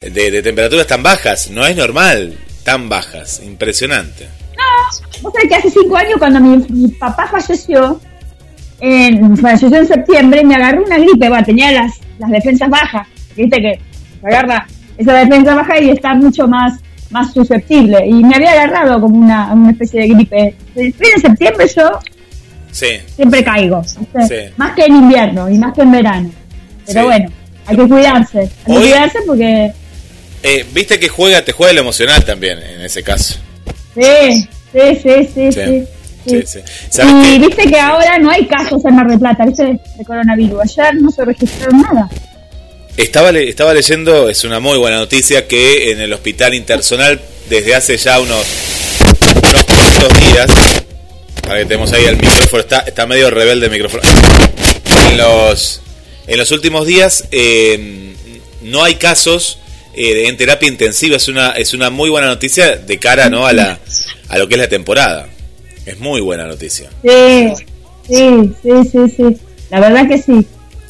de, temperaturas tan bajas. No es normal, tan bajas. Impresionante. No, vos sabés que hace cinco años cuando mi, papá falleció, en, falleció en septiembre, me agarró una gripe, bueno, tenía las, las defensas bajas. Viste que agarra esa defensa baja y está mucho más más susceptible. Y me había agarrado como una, una especie de gripe. En septiembre yo siempre caigo. Más que en invierno y más que en verano. Pero bueno, hay que cuidarse. Hay que cuidarse porque eh, Viste que juega, te juega lo emocional también en ese caso. Sí, sí, sí, sí. sí. y viste que ahora no hay casos en Mar del Plata, ¿viste? De coronavirus. Ayer no se registraron nada. Estaba, estaba leyendo, es una muy buena noticia, que en el hospital intersonal, desde hace ya unos, unos días, para que tenemos ahí el micrófono, está, está medio rebelde el micrófono. En los, en los últimos días eh, no hay casos eh, en terapia intensiva es una es una muy buena noticia de cara no a la a lo que es la temporada es muy buena noticia sí sí sí sí sí la verdad que sí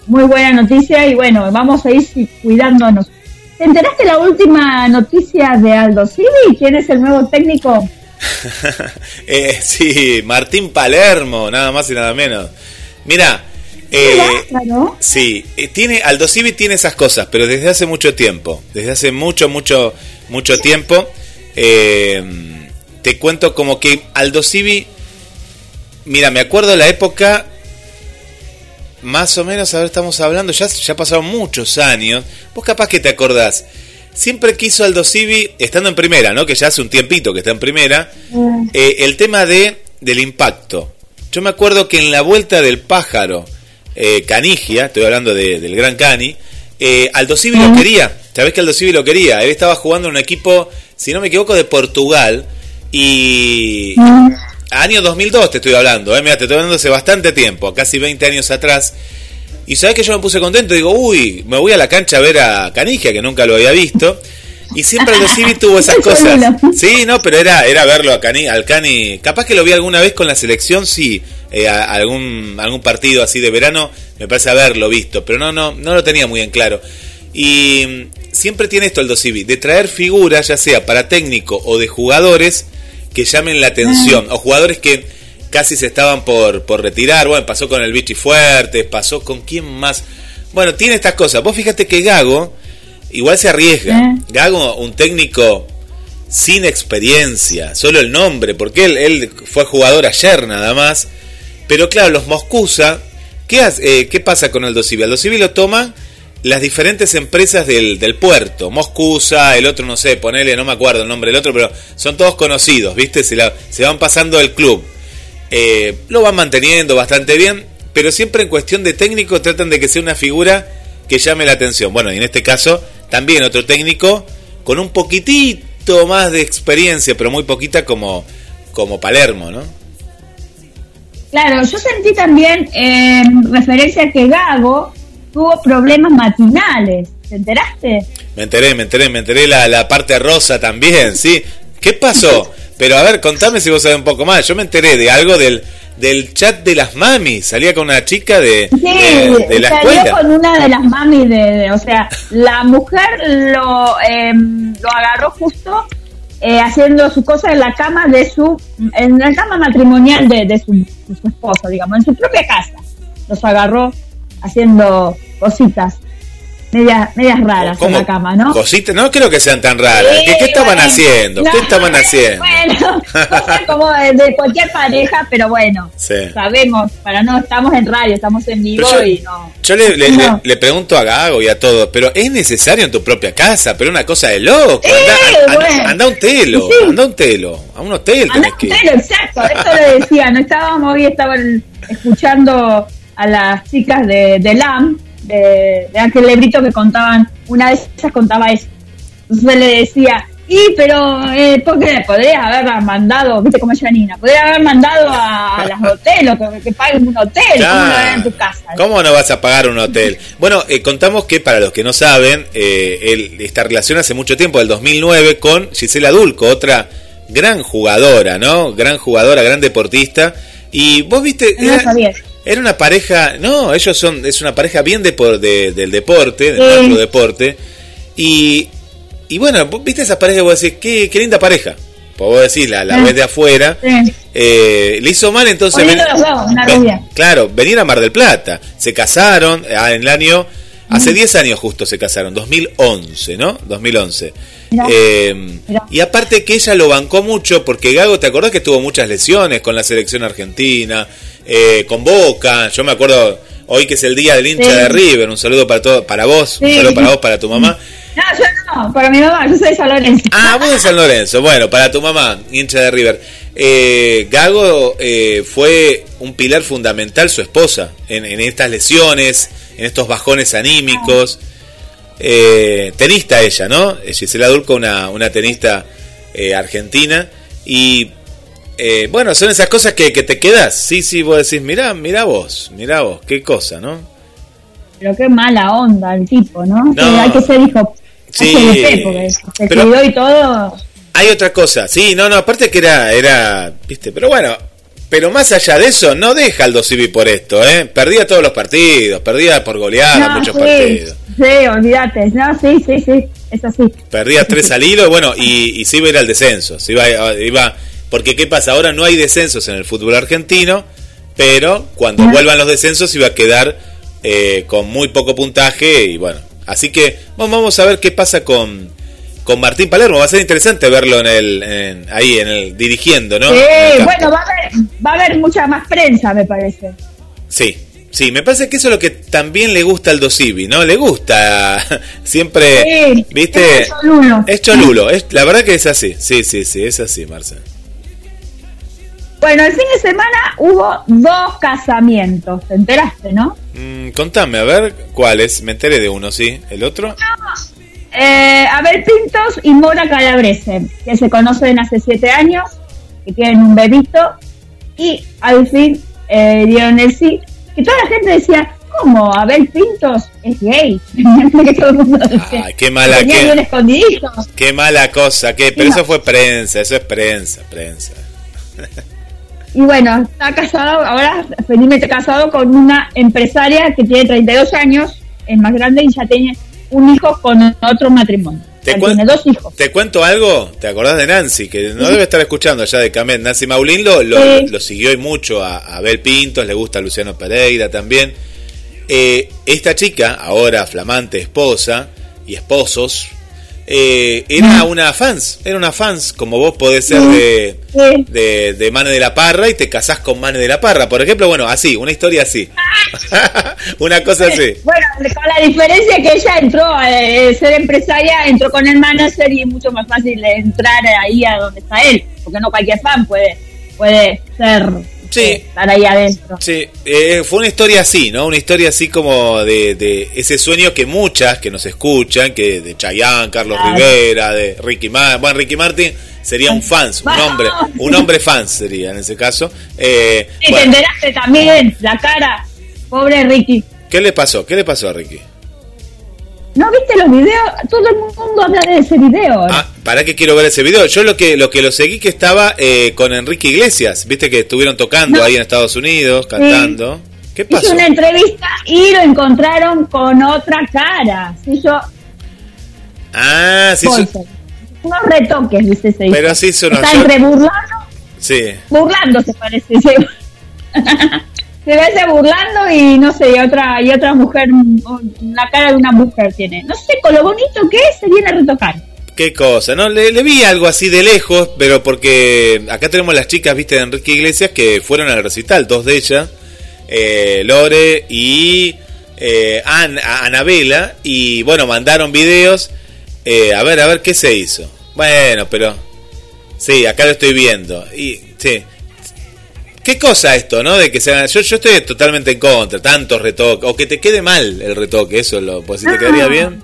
muy buena noticia y bueno vamos a ir cuidándonos ¿Te enteraste la última noticia de Aldo Civi? ¿Quién es el nuevo técnico? eh, sí, Martín Palermo, nada más y nada menos. Mira, eh, sí, eh, tiene, Aldo Civi tiene esas cosas, pero desde hace mucho tiempo, desde hace mucho, mucho, mucho tiempo, eh, te cuento como que Aldo Civi, mira, me acuerdo la época, más o menos, ahora estamos hablando, ya, ya pasaron muchos años, vos capaz que te acordás, siempre quiso Aldo Civi, estando en primera, ¿no? Que ya hace un tiempito que está en primera, mm. el tema de del impacto. Yo me acuerdo que en la vuelta del pájaro, eh, Canigia, estoy hablando del gran Cani, eh, Aldo Civi lo quería. Sabés que Aldo Civi lo quería. Él estaba jugando en un equipo, si no me equivoco, de Portugal. Y. Año 2002 te estoy hablando, eh, mira, te estoy hablando hace bastante tiempo, casi 20 años atrás. Y sabes que yo me puse contento, digo, uy, me voy a la cancha a ver a Canigia, que nunca lo había visto. Y siempre Aldo Civi tuvo esas cosas. Sí, no, pero era, era verlo a Cani, al Cani. Capaz que lo vi alguna vez con la selección, sí, eh, algún, algún partido así de verano, me parece haberlo visto, pero no, no, no lo tenía muy en claro. Y mm, siempre tiene esto el Dosivi, de traer figuras, ya sea para técnico o de jugadores, que llamen la atención, o jugadores que casi se estaban por, por retirar, bueno, pasó con el Vichy Fuertes, pasó con quién más. Bueno, tiene estas cosas. Vos fíjate que Gago igual se arriesga. Gago, un técnico sin experiencia, solo el nombre, porque él, él fue jugador ayer nada más pero claro, los Moscusa, ¿qué, eh, ¿qué pasa con Aldo Civi? Aldo Civi lo toman las diferentes empresas del, puerto. Moscusa, el otro, no sé, ponele, no me acuerdo el nombre del otro, pero son todos conocidos, ¿viste? Se, la, se van pasando el club. Eh, lo van manteniendo bastante bien, pero siempre en cuestión de técnico tratan de que sea una figura que llame la atención. Bueno, y en este caso, también otro técnico con un poquitito más de experiencia, pero muy poquita como, como Palermo, ¿no? Claro, yo sentí también en referencia que Gago tuvo problemas matinales. ¿Te enteraste? Me enteré, me enteré, me enteré la, la parte rosa también, ¿sí? ¿Qué pasó? Pero a ver, contame si vos sabés un poco más. Yo me enteré de algo del, del chat de las mamis. Salía con una chica de, de, la salió con una de las mamis de, o sea, la mujer lo, eh, lo agarró justo eh, haciendo su cosa en la cama de su, en la cama matrimonial de, su, de su esposo, digamos, en su propia casa. Los agarró haciendo cositas medias, medias raras en la cama, ¿no? Cositas, no creo que sean tan raras. ¿Qué, estaban haciendo? ¿Qué estaban haciendo? Bueno, cosas como de, cualquier pareja, pero bueno, sabemos, para no, estamos en radio, estamos en vivo y no. Yo le, le, pregunto a Gago y a todos, pero ¿es necesario en tu propia casa? Pero una cosa de loco. anda, a un telo, anda a un telo, a un hotel. Anda un telo, exacto, esto le decía, no estábamos hoy, estaban escuchando a las chicas de, de LAM de, de Ángel Lebrito que contaban, una de ellas contaba eso. Entonces le decía, y pero, eh, ¿por qué? Podrías haber mandado, viste cómo es Janina, podrías haber mandado a, las hoteles, que, que, paguen un hotel, ¿cómo no en tu casa? ¿Cómo no vas a pagar un hotel? bueno, eh, contamos que para los que no saben, eh, esta relación hace mucho tiempo, del 2009, con Gisela Dulco, otra gran jugadora, ¿no? Gran jugadora, gran deportista. Y vos viste... No era una pareja, no, ellos son, es una pareja bien de, del deporte, del nuestro deporte, y y bueno, viste esa pareja que vos decís, qué, qué linda pareja. Pues vos decís, la, la vez de afuera. Eh, le hizo mal entonces. claro, venir a Mar del Plata. Se casaron ah, en el año. Hace 10 años justo se casaron, 2011, ¿no? 2011. Eh, y aparte que ella lo bancó mucho porque Gago, ¿te acordás que tuvo muchas lesiones con la selección argentina, eh, con Boca? Yo me acuerdo hoy que es el día del hincha de River, un saludo para todo, para vos, un saludo para vos, para tu mamá. No, yo no, para mi mamá, yo soy de San Lorenzo. Ah, vos de San Lorenzo, bueno, para tu mamá, hincha de River. Eh, Gago fue un pilar fundamental, su esposa, en, en, estas lesiones, en estos bajones anímicos eh, tenista ella, ¿no? Gisela Dulco, una, una tenista eh, argentina. Y eh, bueno, son esas cosas que, te quedas. Sí, sí, vos decís, mirá, mirá vos, mirá vos, qué cosa, ¿no? Pero qué mala onda el tipo, ¿no? hay que ser hijo. Sí, porque se pero, y todo. Hay otra cosa, sí, no, no, aparte que era, era, viste, pero bueno, pero más allá de eso, no deja al Dosivi por esto, ¿eh? Perdía todos los partidos, perdía por goleada muchos partidos. Sí, olvídate, no, sí, sí, sí, es así. Perdía tres al hilo, bueno, y, y se iba a ir al descenso, se iba, iba, porque ¿qué pasa? Ahora no hay descensos en el fútbol argentino, pero cuando vuelvan los descensos iba a quedar eh, con muy poco puntaje y bueno, así que vamos a ver qué pasa con, con Martín Palermo. Va a ser interesante verlo en el, ahí, en el dirigiendo, ¿no? Sí, bueno, va a, haber, va a haber mucha más prensa, me parece. Sí, Sí, me parece que eso es lo que también le gusta al Dosivi, ¿no? Le gusta siempre, ¿viste? Es cholulo. Es cholulo, es, la verdad que es así, sí, sí, sí, es así, Marcel. Bueno, el fin de semana hubo dos casamientos, ¿te enteraste, no? Mm, contame, a ver, ¿cuáles? Me enteré de uno, ¿sí? ¿El otro? Eh, Abel Pintos y Mora Calabrese, que se conocen hace siete años, que tienen un bebito, y al fin eh, dieron el sí que toda la gente decía, ¿cómo? Abel Pintos es gay. qué mala, qué, mala cosa, que, pero eso fue prensa, eso es prensa, prensa. Y bueno, está casado, ahora felizmente casado con una empresaria que tiene 32 años, es más grande y ya tiene un hijo con otro matrimonio. Te, tiene dos hijos. ¿Te cuento algo? ¿Te acordás de Nancy? Que no debe estar escuchando allá de Camet. Nancy Maulín lo, lo, siguió y mucho a, a Bel Pintos, le gusta a Luciano Pereira también. Eh, esta chica, ahora flamante esposa y esposos, eh, era una fans, era una fans, como vos podés ser de, de, de, Mane de la Parra y te casás con Mane de la Parra, por ejemplo, bueno, así, una historia así. una cosa así. Bueno, con la diferencia que ella entró a eh, ser empresaria, entró con el manager y es mucho más fácil entrar ahí a donde está él, porque no cualquier fan puede, puede ser sí. estar ahí adentro. Sí, eh, fue una historia así, ¿no? Una historia así como de, de, ese sueño que muchas que nos escuchan, que de Chayanne, Carlos Rivera, de Ricky Martin, bueno, Ricky Martin sería un fans, un hombre, un hombre fans sería en ese caso. Eh, y también la cara, pobre Ricky. ¿Qué le pasó? ¿Qué le pasó a Ricky? ¿No viste los videos? Todo el mundo habla de ese video. Ah, ¿para qué quiero ver ese video? Yo lo que lo que lo seguí que estaba eh, con Enrique Iglesias, viste que estuvieron tocando ahí en Estados Unidos, cantando. ¿Qué pasó? Hizo una entrevista y lo encontraron con otra cara. Sí, yo... Ah, sí. Unos retoques, viste, se Pero sí hizo Está entre burlando. Sí. Burlando se parece. se ve burlando y no sé, y otra, y otra mujer, la cara de una mujer tiene. No sé, con lo bonito que es, se viene a retocar. Qué cosa, ¿no? Le, vi algo así de lejos, pero porque acá tenemos las chicas, viste, de Enrique Iglesias que fueron al recital, dos de ellas, eh, Lore y eh, Anabela, y bueno, mandaron videos. Eh, a ver, a ver qué se hizo. Bueno, pero sí, acá lo estoy viendo. Y sí, ¿Qué cosa esto, no? De que sea, yo, yo estoy totalmente en contra, tantos retoques, o que te quede mal el retoque, eso lo, pues si te quedaría bien.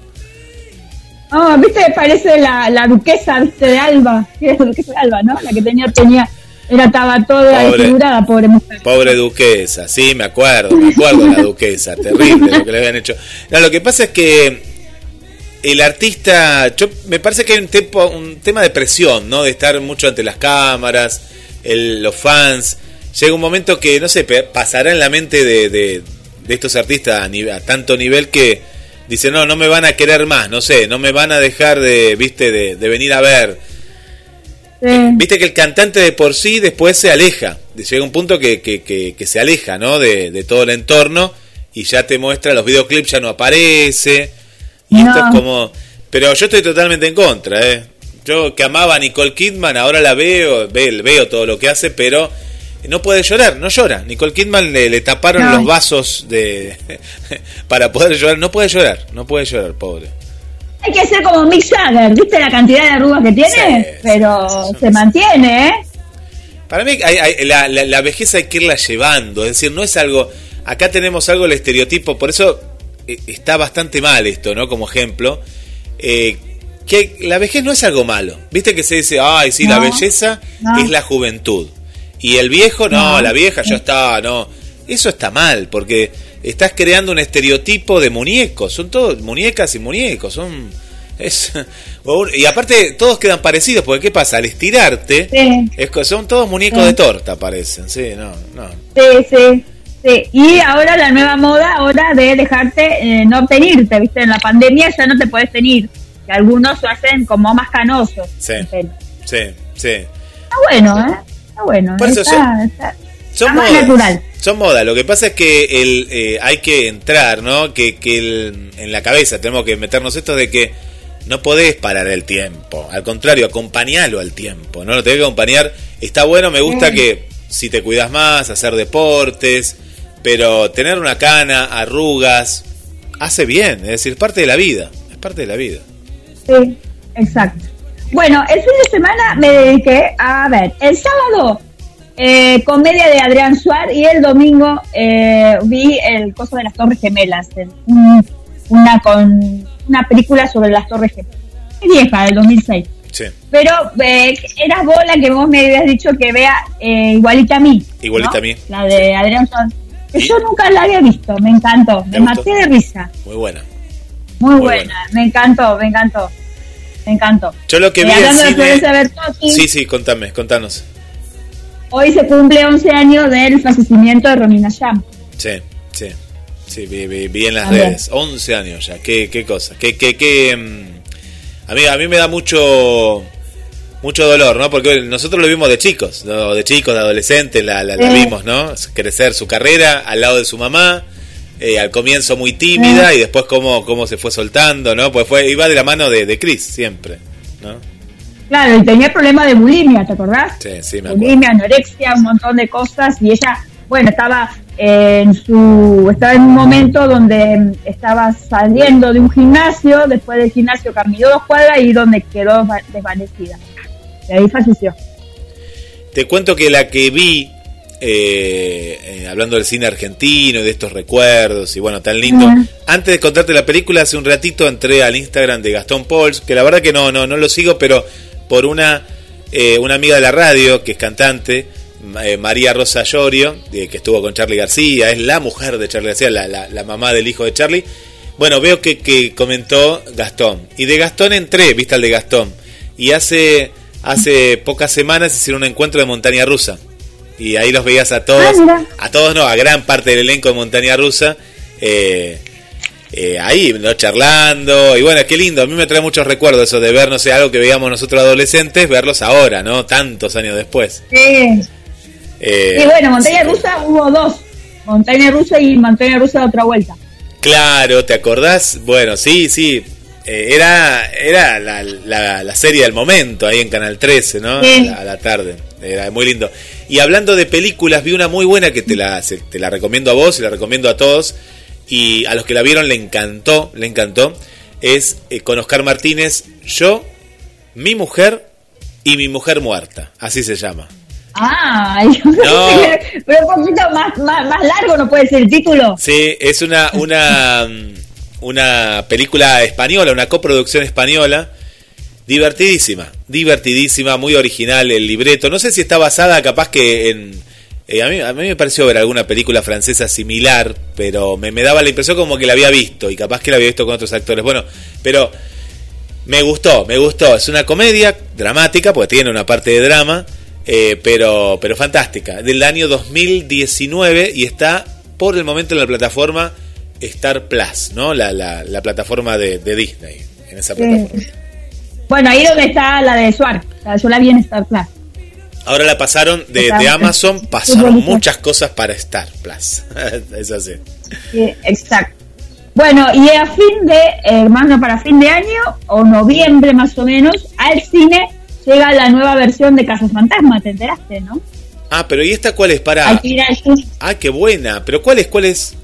Oh, viste, parece la, la duquesa, viste, de Alba, la duquesa de Alba, ¿no? La que tenía, tenía, era, estaba toda desfigurada, pobre mujer. Pobre duquesa, sí, me acuerdo, me acuerdo de la duquesa, terrible lo que le habían hecho. No, lo que pasa es que el artista, yo, me parece que hay un, tempo, un tema de presión, ¿no? De estar mucho ante las cámaras, el, los fans llega un momento que, no sé, pasará en la mente de, de, estos artistas a, tanto nivel que, dice, no, no me van a querer más, no sé, no me van a dejar de, viste, de, venir a ver. Viste que el cantante de por sí después se aleja, llega un punto que, que, que, se aleja, ¿no? De, de, todo el entorno y ya te muestra los videoclips, ya no aparece. Y esto es como... Pero yo estoy totalmente en contra, ¿eh? Yo que amaba a Nicole Kidman, ahora la veo, veo todo lo que hace, pero no puede llorar, no llora. Nicole Kidman le, taparon los vasos de para poder llorar, no puede llorar, no puede llorar, pobre. Hay que ser como Mick Jagger, ¿viste la cantidad de arrugas que tiene? pero se mantiene, ¿eh? Para mí la, la, vejez hay que irla llevando, es decir, no es algo... Acá tenemos algo el estereotipo, por eso eh, está bastante mal esto, ¿no? Como ejemplo. Eh, que la vejez no es algo malo. Viste que se dice, ay, sí, la belleza es la juventud. Y el viejo, no, la vieja ya está, no. Eso está mal, porque estás creando un estereotipo de muñecos. Son todos muñecas y muñecos. Son. Es, y aparte, todos quedan parecidos, porque ¿qué pasa? Al estirarte, es, son todos muñecos de torta, parecen. Sí, no, no. Sí, sí. Sí, y ahora la nueva moda, ahora de dejarte eh, no tenirte, ¿viste? En la pandemia ya no te puedes tener, que algunos lo hacen como más canosos. Sí, sí, sí. Está bueno, ¿eh? Está bueno. Por son, modas, natural. Son modas. Lo que pasa es que el, eh, hay que entrar, ¿no? Que, que en la cabeza tenemos que meternos esto de que no podés parar el tiempo. Al contrario, acompañalo al tiempo, ¿no? Lo tenés que acompañar. Está bueno, me gusta que si te cuidas más, hacer deportes, pero tener una cana, arrugas, hace bien, es decir, es parte de la vida, es parte de la vida. Sí, exacto. Bueno, el fin de semana me dediqué a ver, el sábado eh, comedia de Adrián Suárez y el domingo eh, vi el coso de las Torres Gemelas, una con una película sobre las Torres Gemelas. Vieja, del 2006. Sí. Pero eh, eras vos la que vos me habías dicho que vea eh, igualita a mí. Igualita a mí. La de Adrián Suárez. Yo nunca la había visto, me encantó, me maté de risa. Muy buena. Muy, buena. me encantó, me encantó. Me encantó. Yo lo que vi en cine... Sí, sí, contame, contanos. Hoy se cumple 11 años del fallecimiento de Romina Sham. Sí, sí. Sí, vi, en las redes. 11 años ya. Qué, qué cosa. Qué, qué, qué, mm, a, mí, a mí me da mucho mucho dolor, ¿no? Porque nosotros lo vimos de chicos, de chicos, de adolescentes, la, la, vimos, ¿no? Crecer su carrera al lado de su mamá, eh, al comienzo muy tímida y después cómo, cómo se fue soltando, ¿no? Pues fue, iba de la mano de, de Chris siempre, ¿no? Claro, y tenía problemas de bulimia, ¿te acordás? Sí, sí, me acuerdo. Bulimia, anorexia, un montón de cosas y ella, bueno, estaba en su estaba en un momento donde estaba saliendo de un gimnasio, después del gimnasio caminó dos cuadras y donde quedó desvanecida. Y ahí falleció. Te cuento que la que vi, eh, eh, hablando del cine argentino y de estos recuerdos, y bueno, tan lindo. Antes de contarte la película, hace un ratito entré al Instagram de Gastón Pauls, que la verdad que no, no, no lo sigo, pero por una, eh, una amiga de la radio, que es cantante, María Rosa Llorio, que estuvo con Charlie García, es la mujer de Charlie García, la, la, mamá del hijo de Charlie. Bueno, veo que, que comentó Gastón. Y de Gastón entré, viste al de Gastón. Y hace hace pocas semanas hicieron un encuentro de montaña rusa. Y ahí los veías a todos, ah, a todos no, a gran parte del elenco de montaña rusa. Eh, eh, ahí, ¿no? charlando, y bueno, qué lindo, a mí me trae muchos recuerdos eso de ver, no sé, algo que veíamos nosotros adolescentes, verlos ahora, ¿no? Tantos años después. Sí. Eh, y bueno, montaña rusa hubo dos, montaña rusa y montaña rusa de otra vuelta. Claro, ¿te acordás? Bueno, sí, sí, eh, era era la, la, serie del momento ahí en Canal 13, ¿no? A, la, tarde. Era muy lindo. Y hablando de películas, vi una muy buena que te la, te la recomiendo a vos y la recomiendo a todos. Y a los que la vieron le encantó, le encantó. Es eh, con Oscar Martínez, Yo, Mi Mujer y Mi Mujer Muerta. Así se llama. Ah, no. pero un poquito más, más, más largo no puede ser el título. Sí, es una, una una película española, una coproducción española, divertidísima, divertidísima, muy original el libreto. No sé si está basada capaz que en... Eh, a, mí, a mí me pareció ver alguna película francesa similar, pero me, daba la impresión como que la había visto y capaz que la había visto con otros actores. Bueno, pero me gustó, me gustó. Es una comedia dramática, porque tiene una parte de drama, eh, pero, pero fantástica. Del año 2019 y está por el momento en la plataforma Star Plus, ¿no? La, la, plataforma de, Disney, en esa plataforma. Bueno, ahí donde está la de Suar, yo la vi en Star Plus. Ahora la pasaron de, de Amazon, pasaron muchas cosas para Star Plus. es así. Sí, exacto. Bueno, y a fin de, hermano, para fin de año, o noviembre más o menos, al cine llega la nueva versión de Casos Fantasma, ¿te enteraste, no? Ah, pero ¿y esta cuál es? Para... Ah, qué buena. ¿Pero cuál es? ¿Cuál es?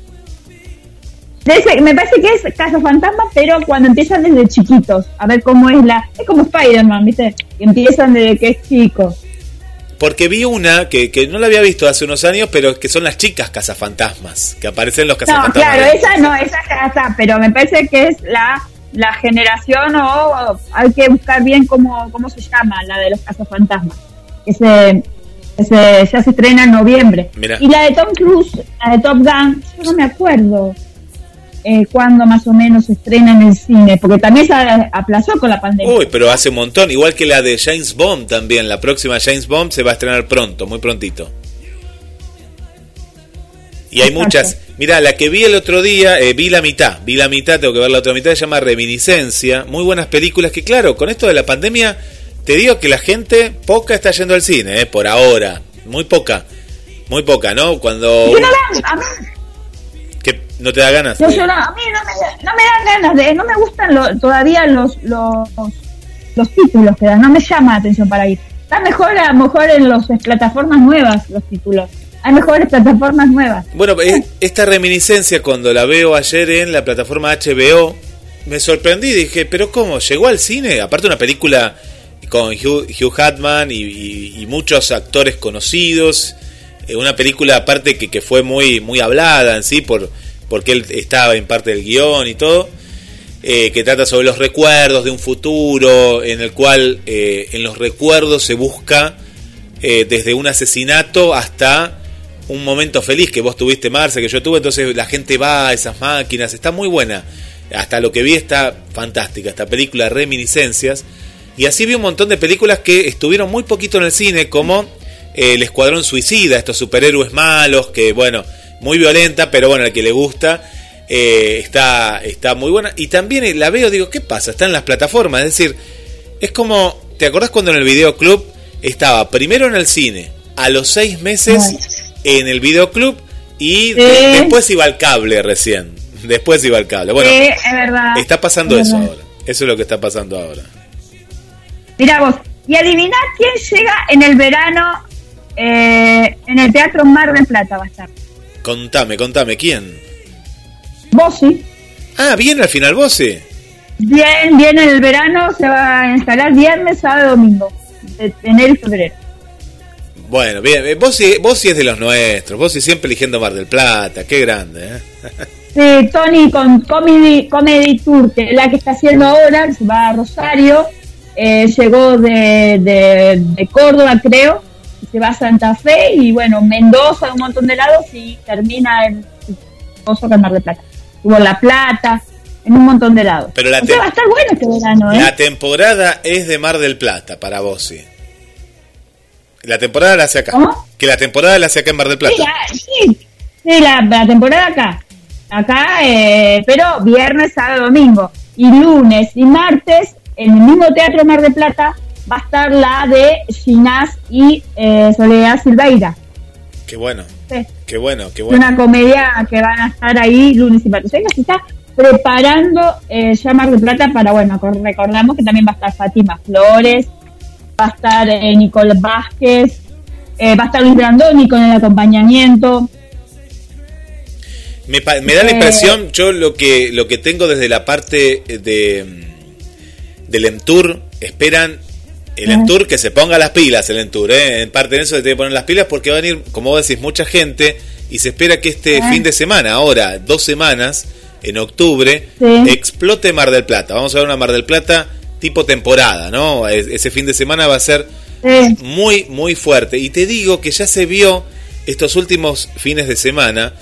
Me parece que es Casos Fantasma, pero cuando empiezan desde chiquitos, a ver cómo es la... Es como Spider-Man, ¿viste? empiezan desde que es chico. Porque vi una que, que no la había visto hace unos años, pero que son las chicas cazafantasmas, que aparecen los cazafantasmas. No, claro, esa no, esa casa, pero me parece que es la, la generación o, hay que buscar bien cómo, cómo se llama, la de los cazafantasmas. Ese, ese ya se estrena en noviembre. Y la de Tom Cruise, la de Top Gun, yo no me acuerdo eh, cuándo más o menos se estrena en el cine, porque también se aplazó con la pandemia. Uy, pero hace un montón, igual que la de James Bond también, la próxima James Bond se va a estrenar pronto, muy prontito. Y hay muchas. Mira, la que vi el otro día, eh, vi la mitad, vi la mitad, tengo que ver la otra mitad, se llama Reminiscencia. Muy buenas películas que, claro, con esto de la pandemia, te digo que la gente poca está yendo al cine, eh, por ahora. Muy poca. Muy poca, ¿no? Cuando... ¿No te da ganas? a mí no me, no me, dan ganas, de, no me gustan todavía los, los, los títulos que dan, no me llama la atención para ir. Está mejor a lo mejor en las plataformas nuevas los títulos. Hay mejores plataformas nuevas. Bueno, eh, esta reminiscencia cuando la veo ayer en la plataforma HBO, me sorprendí, dije, pero ¿cómo? ¿Llegó al cine? Aparte una película con Hugh, Hugh Hatman y, muchos actores conocidos, eh, una película aparte que, que fue muy, muy hablada en sí por porque él estaba en parte del guion y todo, eh, que trata sobre los recuerdos de un futuro en el cual eh, en los recuerdos se busca eh, desde un asesinato hasta un momento feliz que vos tuviste, Marce, que yo tuve, entonces la gente va a esas máquinas, está muy buena. Hasta lo que vi está fantástica, esta película Reminiscencias. Y así vi un montón de películas que estuvieron muy poquito en el cine, como El Escuadrón Suicida, estos superhéroes malos que, bueno, muy violenta, pero bueno, al que le gusta eh, está, está muy buena. Y también la veo, digo, ¿qué pasa? Está en las plataformas, es decir, es como, ¿te acordás cuando en el videoclub estaba primero en el cine, a los seis meses en el videoclub y después iba al cable recién? Después iba al cable. Bueno, es verdad. está pasando eso ahora. Eso es lo que está pasando ahora. Mira vos, y adivina quién llega en el verano eh, en el Teatro Mar del Plata va a estar. Contame, contame, ¿quién? Bossi. Ah, viene al final Bossi. Bien, viene el verano, se va a instalar viernes, sábado, domingo, de enero y febrero. Bueno, bien, eh, Bossi, Bossi es de los nuestros, Bossi siempre eligiendo Mar del Plata, qué grande, ¿eh? Sí, Tony con Comedy, Comedy Tour, que es la que está haciendo ahora, se va a Rosario, eh, llegó de, de, de Córdoba, creo, se va a Santa Fe y bueno, Mendoza, un montón de lados y termina en Pozo Mar de Plata. Hubo La Plata, en un montón de lados. Pero la va a estar bueno este verano, ¿eh? La temporada es de Mar del Plata para vos, sí. La temporada la hace acá. ¿Cómo? Que la temporada la hace acá en Mar del Plata. Sí, sí, la, temporada acá. Acá, eh, pero viernes, sábado, domingo. Y lunes y martes, en el mismo Teatro Mar del Plata, va a estar la de Ginás y eh, Soledad Silveira. Qué bueno. Qué bueno, qué bueno. Una comedia que van a estar ahí lunes y martes. Se está preparando eh, ya Mar de Plata para, bueno, recordamos que también va a estar Fátima Flores, va a estar eh, Nicole Vázquez, eh, va a estar Luis Brandoni con el acompañamiento. Me, me da la impresión, yo lo que, lo que tengo desde la parte de del Entour, esperan el Entour que se ponga las pilas, el Entour, ¿eh? en parte de eso se tiene que poner las pilas porque va a venir, como vos decís, mucha gente y se espera que este fin de semana, ahora, dos semanas, en octubre, explote Mar del Plata. Vamos a ver una Mar del Plata tipo temporada, ¿no? Ese fin de semana va a ser muy, muy fuerte. Y te digo que ya se vio estos últimos fines de semana,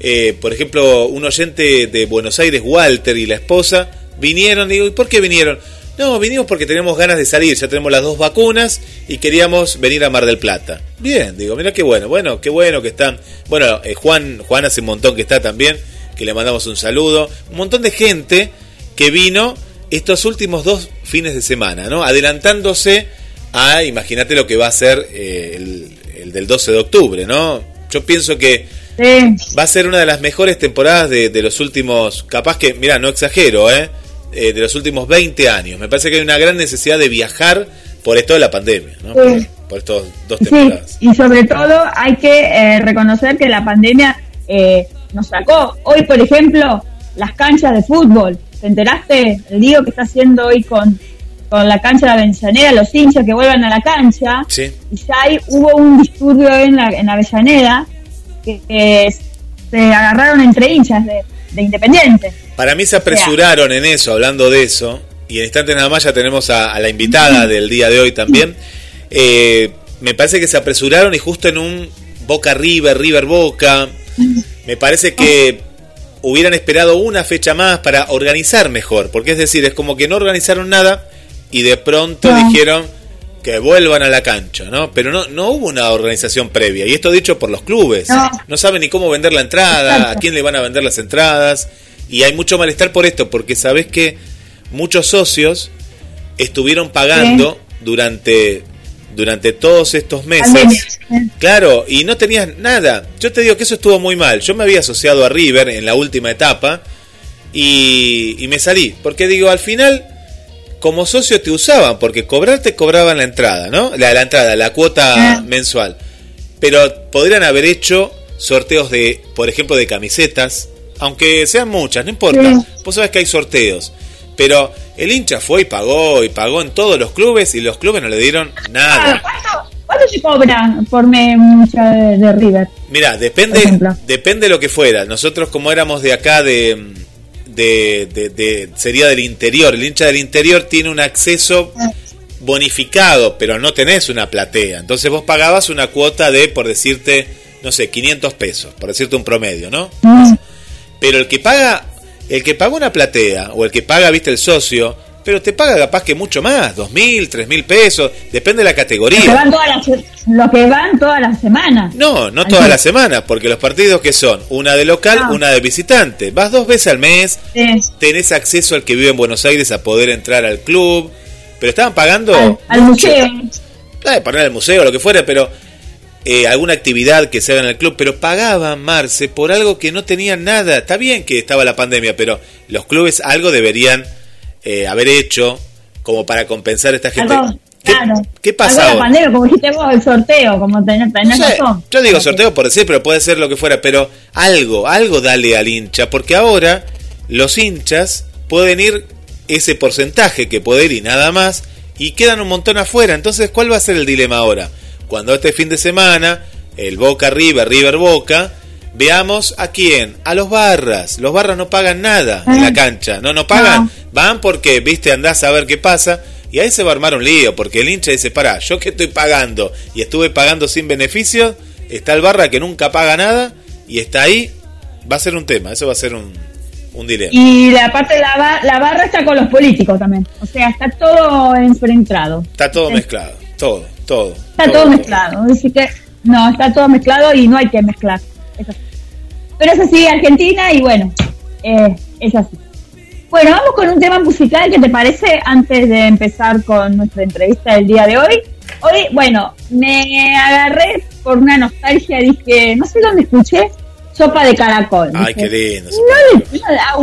eh, por ejemplo, un oyente de Buenos Aires, Walter y la esposa, vinieron, digo, ¿y por qué vinieron? No, vinimos porque tenemos ganas de salir, ya tenemos las dos vacunas y queríamos venir a Mar del Plata. Bien, digo, mira qué bueno, bueno, qué bueno que están. Bueno, eh, Juan, Juan hace un montón que está también, que le mandamos un saludo. Un montón de gente que vino estos últimos dos fines de semana, ¿no? Adelantándose a, imagínate lo que va a ser eh, el, del 12 de octubre, ¿no? Yo pienso que va a ser una de las mejores temporadas de, los últimos, capaz que, mira, no exagero, ¿eh? ¿Eh? De los últimos 20 años. Me parece que hay una gran necesidad de viajar por esto de la pandemia, ¿no? Por, estos dos temporadas. y sobre todo hay que eh, reconocer que la pandemia eh, nos sacó. Hoy, por ejemplo, las canchas de fútbol. ¿Te enteraste el lío que está haciendo hoy con, con la cancha de Avellaneda, los hinchas que vuelvan a la cancha? Sí. Y ya hay, hubo un disturbio en, la, en Avellaneda que, se agarraron entre hinchas de, Independiente. Para mí se apresuraron en eso, hablando de eso, y en instantes nada más ya tenemos a, la invitada del día de hoy también. Eh, me parece que se apresuraron y justo en un Boca River, River Boca, me parece que hubieran esperado una fecha más para organizar mejor, porque es decir, es como que no organizaron nada y de pronto dijeron que vuelvan a la cancha, ¿no? Pero no, no hubo una organización previa, y esto dicho por los clubes, no, saben ni cómo vender la entrada, a quién le van a vender las entradas, y hay mucho malestar por esto, porque sabes que muchos socios estuvieron pagando durante durante todos estos meses. Claro, y no tenías nada. Yo te digo que eso estuvo muy mal. Yo me había asociado a River en la última etapa y, me salí. Porque digo, al final, como socio te usaban, porque cobrarte cobraban la entrada, ¿no? La, la entrada, la cuota mensual. Pero podrían haber hecho sorteos de, por ejemplo, de camisetas, aunque sean muchas, no importa. Vos sabés que hay sorteos. Pero el hincha fue y pagó y pagó en todos los clubes y los clubes no le dieron nada. ¿Cuánto, se cobra por mucha de, River? Mira, depende, depende de lo que fuera. Nosotros como éramos de acá de, de, sería del interior. El hincha del interior tiene un acceso bonificado, pero no tenés una platea. Entonces vos pagabas una cuota de, por decirte, no sé, 500 pesos, por decirte un promedio, ¿no? Mm. Pero el que paga el que paga una platea o el que paga, viste, el socio, pero te paga capaz que mucho más, dos mil, tres mil pesos, depende de la categoría. Los que van todas las, que van todas las semanas. No, no todas las semanas, porque los partidos que son, una de local, ah. una de visitante. Vas dos veces al mes, tenés acceso al que vive en Buenos Aires a poder entrar al club, pero estaban pagando... Al, museo. Eh, poner al museo, lo que fuera, pero eh, alguna actividad que se haga en el club, pero pagaban, Marce, por algo que no tenían nada. Está bien que estaba la pandemia, pero los clubes algo deberían eh, haber hecho como para compensar a esta gente. ¿Qué, claro. ¿Qué pasa? La pandemia, como dijiste vos, el sorteo, como tenés, razón. Yo digo sorteo por decir, pero puede ser lo que fuera, pero algo, algo dale al hincha, porque ahora los hinchas pueden ir ese porcentaje que puede ir y nada más, y quedan un montón afuera. Entonces, ¿cuál va a ser el dilema ahora? cuando este fin de semana, el Boca River, River Boca, veamos a quién, a los barras. Los barras no pagan nada en la cancha, no, no pagan. Van porque, viste, andás a ver qué pasa. Y ahí se va a armar un lío, porque el hincha dice, pará, yo que estoy pagando y estuve pagando sin beneficio, está el barra que nunca paga nada y está ahí, va a ser un tema, eso va a ser un, un dilema. Y la parte de la, la barra está con los políticos también, o sea, está todo enfrentado. Está todo mezclado, todo. Todo. Está todo, mezclado. Así que, no, está todo mezclado y no hay que mezclar. Pero es así, Argentina, y bueno, eh, es así. Bueno, vamos con un tema musical que te parece antes de empezar con nuestra entrevista del día de hoy. Hoy, bueno, me agarré por una nostalgia, dije, no sé dónde escuché, Sopa de Caracol. Ay, qué lindo. a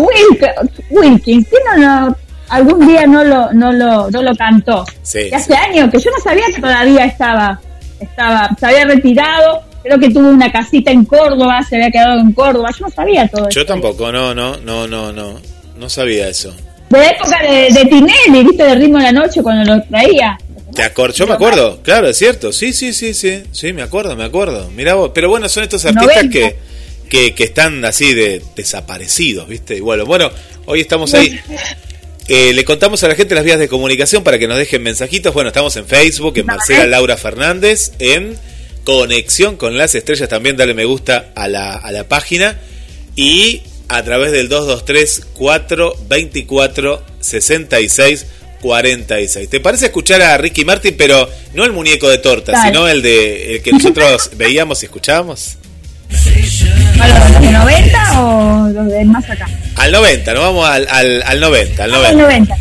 Wilkins, ¿quién no lo algún día no lo, no lo, no lo cantó. hace años que yo no sabía que todavía estaba, estaba, se había retirado, creo que tuvo una casita en Córdoba, se había quedado en Córdoba, yo no sabía todo eso. Yo tampoco, no, no, no, no, no, no sabía eso. De la época de, de Tinelli, viste, de ritmo de la noche cuando lo traía. ¿Te yo me acuerdo, claro, es cierto, sí, sí, sí, sí, sí, me acuerdo, me acuerdo. Mira vos, pero bueno, son estos artistas que, que, que, están así de desaparecidos, ¿viste? Y bueno, bueno, hoy estamos ahí. Eh, le contamos a la gente las vías de comunicación para que nos dejen mensajitos. Bueno, estamos en Facebook, en Marcela Laura Fernández, en Conexión con las Estrellas. También dale me gusta a la, a la página. Y a través del 223 424 66 46. ¿Te parece escuchar a Ricky Martin, pero no el muñeco de torta, sino el de el que nosotros veíamos y escuchábamos? los de 90 o los de más acá? Al 90, nos vamos al, al, al 90, al 90. Al 90.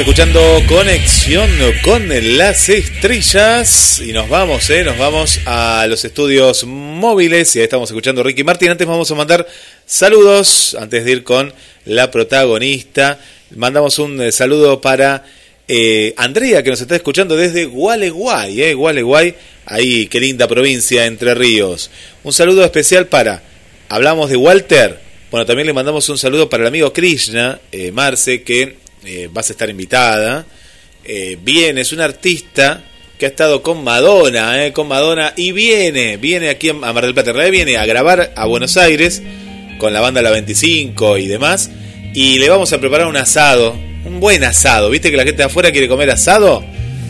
Escuchando Conexión con las Estrellas y nos vamos, eh, nos vamos a los estudios móviles y ahí estamos escuchando Ricky Martin. Antes vamos a mandar saludos, antes de ir con la protagonista. Mandamos un eh, saludo para eh, Andrea que nos está escuchando desde Gualeguay, eh, Gualeguay, ahí, qué linda provincia, Entre Ríos. Un saludo especial para, hablamos de Walter, bueno, también le mandamos un saludo para el amigo Krishna, eh, Marce, que eh, vas a estar invitada. Eh, viene, es un artista que ha estado con Madonna, eh, con Madonna, y viene, viene aquí a Mar del Plata, viene a grabar a Buenos Aires con la banda La 25 y demás, y le vamos a preparar un asado, un buen asado, ¿viste que la gente de afuera quiere comer asado?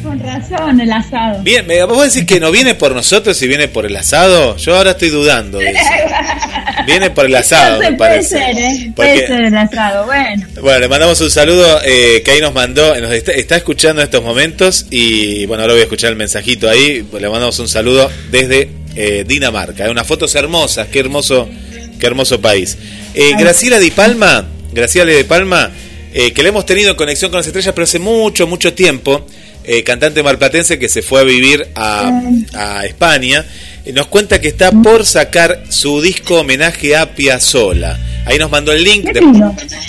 Con razón, el asado. Bien, ¿vos decís que no viene por nosotros y viene por el asado? Yo ahora estoy dudando de eso. Viene por el asado, me parece. Puede ser, ¿eh? puede ser el asado, bueno. Bueno, le mandamos un saludo eh, que ahí nos mandó, nos está, escuchando en estos momentos y bueno, ahora voy a escuchar el mensajito ahí. Le mandamos un saludo desde eh, Dinamarca. Unas fotos hermosas, qué hermoso, qué hermoso país. Eh, Graciela Di Palma, Graciela Di Palma, eh, que le hemos tenido en conexión con las estrellas, pero hace mucho, mucho tiempo. Eh, cantante marplatense que se fue a vivir a, a España nos cuenta que está por sacar su disco homenaje a Piazzolla. Ahí nos mandó el link,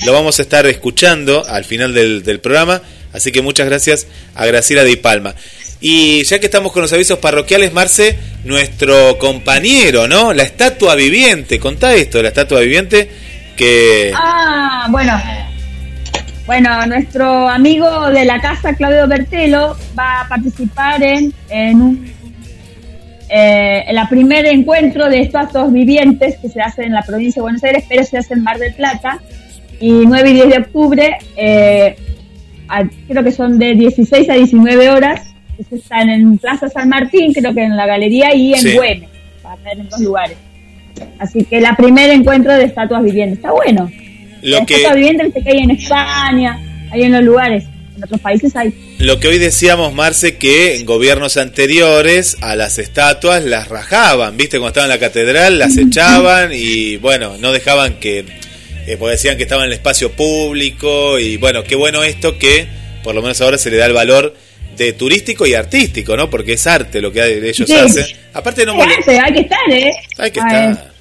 lo vamos a estar escuchando al final del, programa, así que muchas gracias a Graciela Di Palma. Y ya que estamos con los avisos parroquiales, Marce, nuestro compañero, ¿no? La estatua viviente, contá esto, la estatua viviente que... Ah, bueno, bueno, nuestro amigo de la casa, Claudio Bertelo, va a participar en, en un eh, el primer encuentro de estatuas vivientes que se hace en la provincia de Buenos Aires, pero se hace en Mar del Plata. y 9 y 10 de octubre, eh, creo que son de 16 a 19 horas, están en Plaza San Martín, creo que en la galería y en Güemes, para ver en dos lugares. Así que la primer encuentro de estatuas vivientes, está bueno. Lo que... Que hay en España, hay en los lugares en otros países hay. Lo que hoy decíamos, Marce, que en gobiernos anteriores a las estatuas las rajaban, ¿viste? Cuando estaban en la catedral, las echaban y, bueno, no dejaban que. Eh, porque decían que estaban en el espacio público y, bueno, qué bueno esto que por lo menos ahora se le da el valor de turístico y artístico, ¿no? Porque es arte lo que ellos hacen. Aparte no hay que estar, ¿eh? Hay que estar.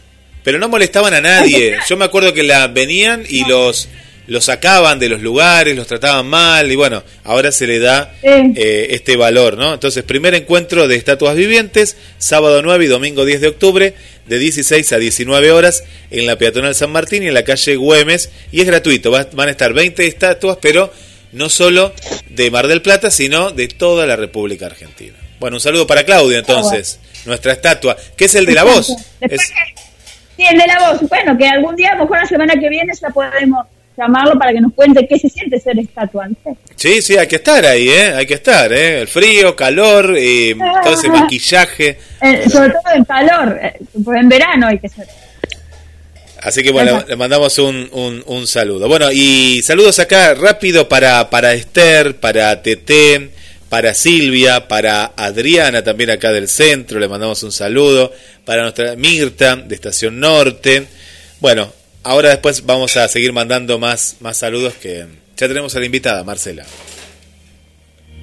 Pero no molestaban a nadie. Yo me acuerdo que la venían y los los sacaban de los lugares, los trataban mal y bueno, ahora se le da eh, este valor, ¿no? Entonces, primer encuentro de estatuas vivientes, sábado 9 y domingo 10 de octubre, de 16 a 19 horas en la peatonal San Martín y en la calle Güemes y es gratuito, van a estar 20 estatuas, pero no solo de Mar del Plata, sino de toda la República Argentina. Bueno, un saludo para Claudia entonces, nuestra estatua, que es el de la voz. Sí, el de la voz. Bueno, que algún día, a lo mejor la semana que viene, ya podemos llamarlo para que nos cuente qué se siente ser estatua. Sí, sí, hay que estar ahí, ¿eh? Hay que estar, ¿eh? El frío, calor, eh, todo ese maquillaje. Eh, sobre todo en calor, eh, pues en verano hay que ser. Así que bueno, le mandamos un, un, un, saludo. Bueno, y saludos acá rápido para, para Esther, para Tete, para Silvia, para Adriana también acá del centro, le mandamos un saludo, para nuestra Mirta de Estación Norte. Bueno, ahora después vamos a seguir mandando más, más saludos que ya tenemos a la invitada, Marcela.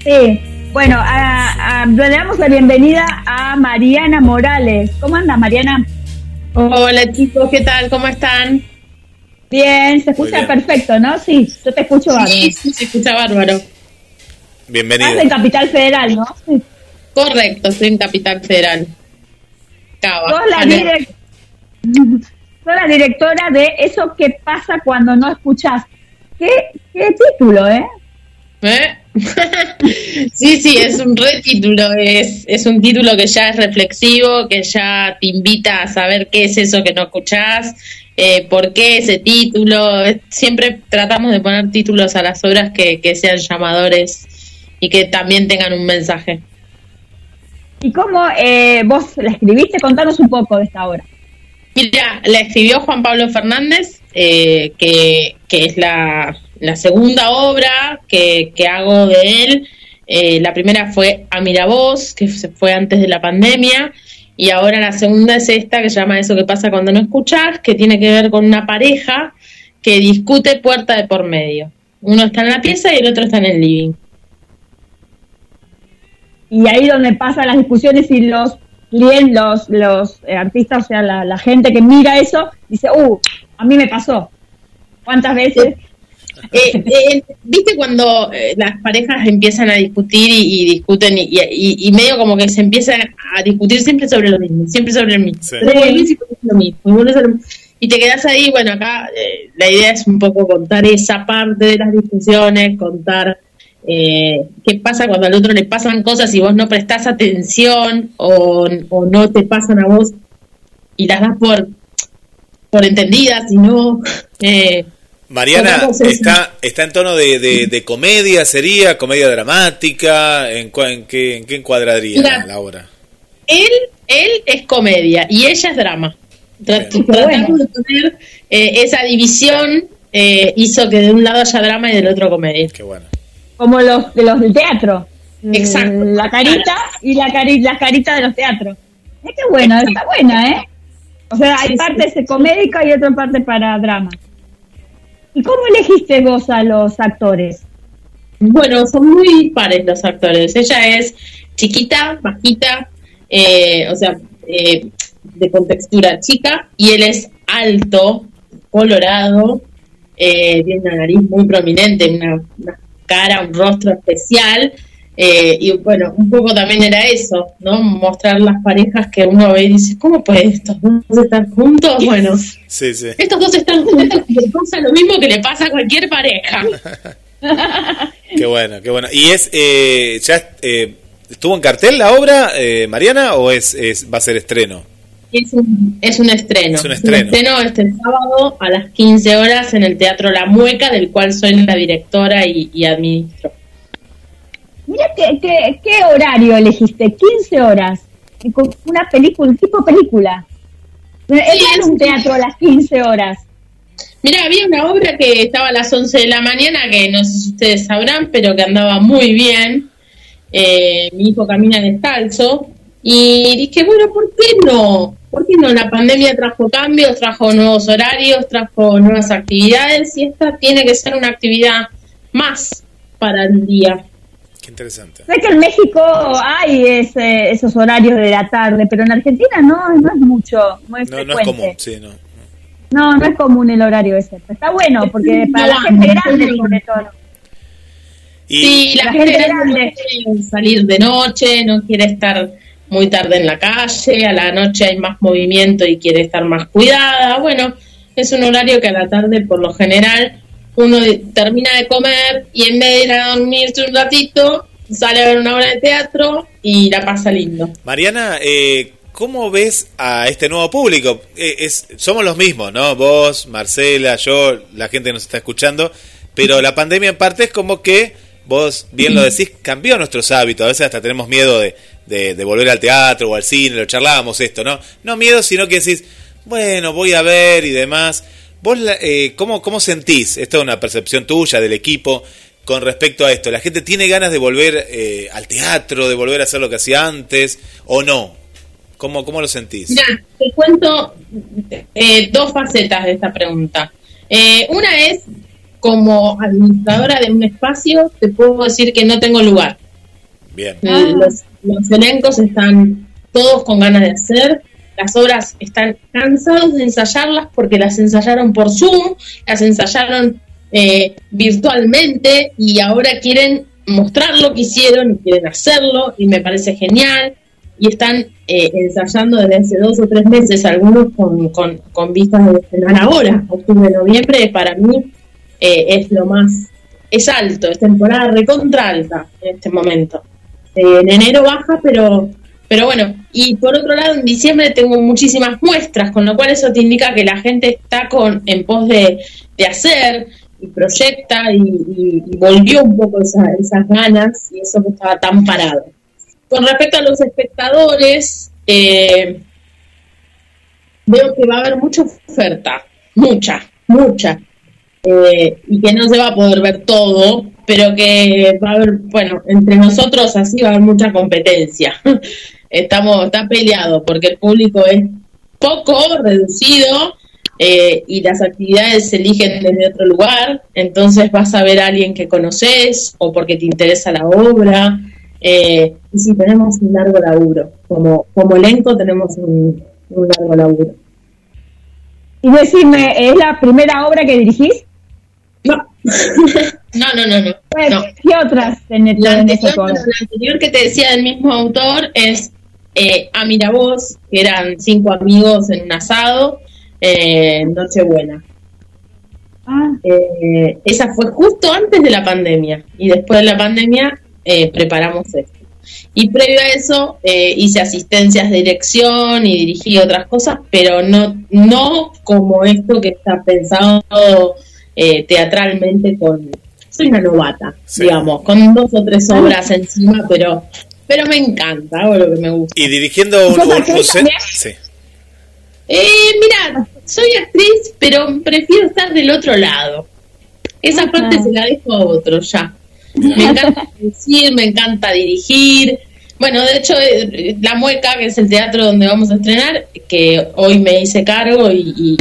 Sí, bueno, le damos la bienvenida a Mariana Morales. ¿Cómo anda, Mariana? Hola chicos, ¿qué tal? ¿Cómo están? Bien, se escucha perfecto, ¿no? Sí, yo te escucho bárbaro. Sí, sí, se escucha bárbaro. Bienvenido. Estás en Capital Federal, ¿no? Correcto, estoy en Capital Federal. Cava. la, soy la directora de Eso que pasa cuando no escuchas. ¿Qué, qué título, eh? ¿Eh? sí, sí, es un retítulo, es, es un título que ya es reflexivo, que ya te invita a saber qué es eso que no escuchás, eh, por qué ese título. Siempre tratamos de poner títulos a las obras que, que sean llamadores y que también tengan un mensaje. ¿Y cómo eh, vos la escribiste? Contanos un poco de esta obra. Mira, la escribió Juan Pablo Fernández, eh, que, es la, segunda obra que, hago de él. Eh, la primera fue A Miravoz, que se fue antes de la pandemia, y ahora la segunda es esta, que se llama Eso que pasa cuando no escuchas, que tiene que ver con una pareja que discute puerta de por medio. Uno está en la pieza y el otro está en el living. Y ahí donde pasan las discusiones y los los, los eh, artistas, o sea, la, gente que mira eso, dice, uh, a mí me pasó. ¿Cuántas veces? Eh, eh, Viste cuando las parejas empiezan a discutir y, discuten y, medio como que se empiezan a discutir siempre sobre lo mismo, siempre sobre lo mismo. Y te quedas ahí, bueno, acá la idea es un poco contar esa parte de las discusiones, contar eh, qué pasa cuando al otro le pasan cosas y vos no prestás atención o, no te pasan a vos y las das por, por entendidas y no... Eh, Mariana, está, está en tono de, comedia, sería comedia dramática, ¿en, en, qué, en qué encuadraría la obra? Él, él es comedia y ella es drama. Tratamos de poner eh, esa división, eh, hizo que de un lado haya drama y del otro comedia. Qué bueno como los de los del teatro. Exacto. Mm, la carita y la carita, la carita de los teatros. Es que bueno, está buena, ¿eh? O sea, hay partes comédicas y otra parte para drama. ¿Y cómo elegiste vos a los actores? Bueno, son muy pares los actores. Ella es chiquita, bajita, eh, o sea, eh, de contextura chica, y él es alto, colorado, eh, tiene una nariz muy prominente, una, una cara, un rostro especial. Eh, y bueno, un poco también era eso, ¿no? Mostrar las parejas que uno ve y dice, ¿cómo puede estos dos estar juntos? Bueno, estos dos están juntos y le pasa lo mismo que le pasa a cualquier pareja. qué bueno, qué bueno. ¿Y es, eh, ya eh, estuvo en cartel la obra, Mariana, o es, es va a ser estreno? Es un, es un estreno. Es un estreno. estreno este sábado a las 15 horas en el Teatro La Mueca, del cual soy la directora y, y administro. Mira qué, qué, qué horario elegiste, 15 horas. Una película, tipo película. es un teatro a las 15 horas. Mira, había una obra que estaba a las 11 de la mañana, que no sé si ustedes sabrán, pero que andaba muy bien. Eh, mi hijo camina descalzo. Y dije, bueno, ¿por qué no? ¿Por qué no? La pandemia trajo cambios, trajo nuevos horarios, trajo nuevas actividades y esta tiene que ser una actividad más para el día. Qué interesante. Sé que en México hay ese, esos horarios de la tarde, pero en Argentina no, no es mucho, no, es común, sí, no. No, no es común el horario ese. Está bueno, porque para la gente grande, sobre todo. sí, la, gente, grande quiere salir de noche, no quiere estar muy tarde en la calle, a la noche hay más movimiento y quiere estar más cuidada. Bueno, es un horario que a la tarde, por lo general, uno termina de comer y en vez de ir a dormirse un ratito, sale a ver una obra de teatro y la pasa lindo. Mariana, eh, ¿cómo ves a este nuevo público? Eh, es, somos los mismos, ¿no? Vos, Marcela, yo, la gente que nos está escuchando, pero la pandemia en parte es como que, vos bien lo decís, cambió nuestros hábitos, a veces hasta tenemos miedo de, de, volver al teatro o al cine, lo charlábamos esto, ¿no? No miedo, sino que decís, bueno, voy a ver y demás. ¿Vos eh, ¿cómo, cómo sentís? Esto es una percepción tuya, del equipo, con respecto a esto. ¿La gente tiene ganas de volver eh, al teatro, de volver a hacer lo que hacía antes o no? ¿Cómo, cómo lo sentís? Mira, te cuento eh, dos facetas de esta pregunta. Eh, una es, como administradora de un espacio, te puedo decir que no tengo lugar. Bien. Los, los elencos están todos con ganas de hacer, las obras están cansados de ensayarlas porque las ensayaron por Zoom, las ensayaron eh, virtualmente y ahora quieren mostrar lo que hicieron y quieren hacerlo y me parece genial y están eh, ensayando desde hace dos o tres meses, algunos con, con, vistas de estrenar ahora, octubre, noviembre, para mí eh, es lo más, es alto, es temporada recontra alta en este momento. En enero baja, pero pero bueno, y por otro lado, en diciembre tengo muchísimas muestras, con lo cual eso te indica que la gente está con en pos de, hacer y proyecta y, volvió un poco esas ganas y eso que estaba tan parado. Con respecto a los espectadores, eh, veo que va a haber mucha oferta, mucha, mucha, eh, y que no se va a poder ver todo, pero que va a haber, bueno, entre nosotros así va a haber mucha competencia. Estamos, está peleado porque el público es poco, reducido, eh, y las actividades se eligen desde otro lugar, entonces vas a ver a alguien que conoces o porque te interesa la obra. Eh, y sí, tenemos un largo laburo. Como, como elenco tenemos un, un largo laburo. Y decirme, ¿es la primera obra que dirigís? No. no, no, no, no. ¿Qué otras en el la, anterior, la anterior que te decía del mismo autor es eh, a Miravoz, que eran cinco amigos en un asado, eh, Nochebuena. Ah. Eh, esa fue justo antes de la pandemia y después de la pandemia eh, preparamos esto. Y previo a eso hice asistencias de dirección y dirigí otras cosas, pero no, no como esto que está pensado eh, teatralmente con... Soy una novata, digamos, con dos o tres obras encima, pero pero me encanta, hago lo que me gusta. ¿Y dirigiendo un, Sí. Eh, mira, soy actriz, pero prefiero estar del otro lado. Esa parte se la dejo a otro ya. Me encanta decir, me encanta dirigir. Bueno, de hecho, eh, La Mueca, que es el teatro donde vamos a estrenar, que hoy me hice cargo y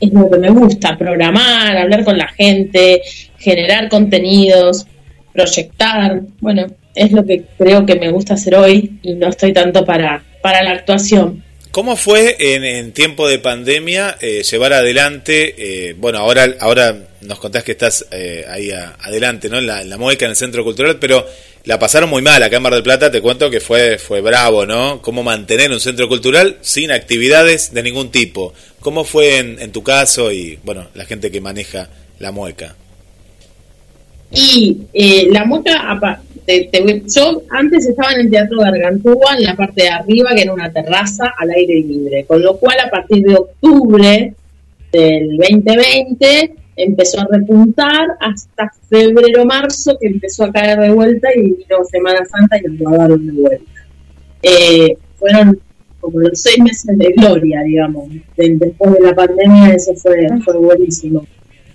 es lo que me gusta, programar, hablar con la gente, generar contenidos, proyectar, bueno, es lo que creo que me gusta hacer hoy y no estoy tanto para, para la actuación. ¿Cómo fue en, tiempo de pandemia eh, llevar adelante, eh, bueno, ahora, ahora nos contás que estás eh, ahí adelante, ¿no? En la, en la Mueca, en el Centro Cultural, pero la pasaron muy mal acá en Mar del Plata, te cuento que fue, fue bravo, ¿no? Cómo mantener un centro cultural sin actividades de ningún tipo. ¿Cómo fue en, tu caso y, bueno, la gente que maneja la mueca? Y la mueca yo antes estaba en el Teatro Gargantúa, en la parte de arriba, que era una terraza al aire libre, con lo cual a partir de octubre del 2020 empezó a repuntar hasta febrero, marzo, que empezó a caer de vuelta y vino Semana Santa y lo grabaron de vuelta. Eh, fueron como los seis meses de gloria, digamos. después de la pandemia, eso fue, fue buenísimo.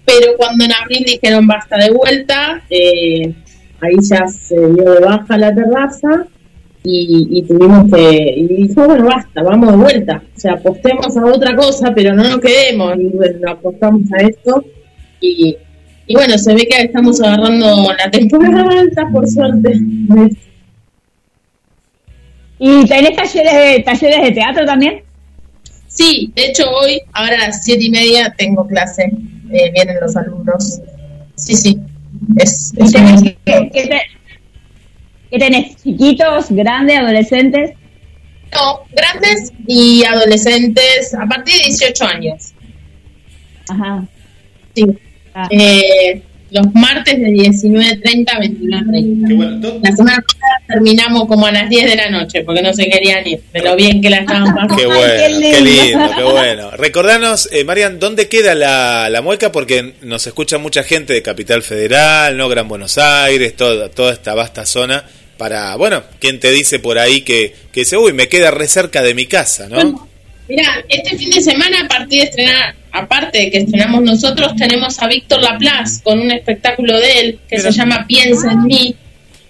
Pero cuando en abril dijeron basta de vuelta, eh, ahí ya se dio de baja la terraza y, tuvimos que, y dijo, bueno, basta, vamos de vuelta, o sea, apostemos a otra cosa, pero no nos quedemos, y bueno, apostamos a esto, y, y bueno, se ve que estamos agarrando la temporada alta, por suerte. ¿Y tenés talleres de, talleres de teatro también? Sí, de hecho hoy, ahora a las siete y media, tengo clase, eh, vienen los alumnos. Sí, sí. Es, es ¿Qué tenés? ¿Chiquitos, grandes, adolescentes? No, grandes y adolescentes a partir de 18 años. Ajá. Sí. Ah. Eh, los martes de 19.30 a 21.30. La semana pasada terminamos como a las 10 de la noche porque no se querían ir, de lo bien que la estaban pasando. Qué bueno, qué lindo, qué bueno. Recordanos, eh, Marian, ¿dónde queda la, la mueca? Porque nos escucha mucha gente de Capital Federal, ¿no? Gran Buenos Aires, toda, toda esta vasta zona para, bueno, ¿quién te dice por ahí que, que dice, uy, me queda re cerca de mi casa, ¿no? Mira, este fin de semana, a partir de estrenar, aparte de que estrenamos nosotros, tenemos a Víctor Laplace con un espectáculo de él que se llama Piensa en mí.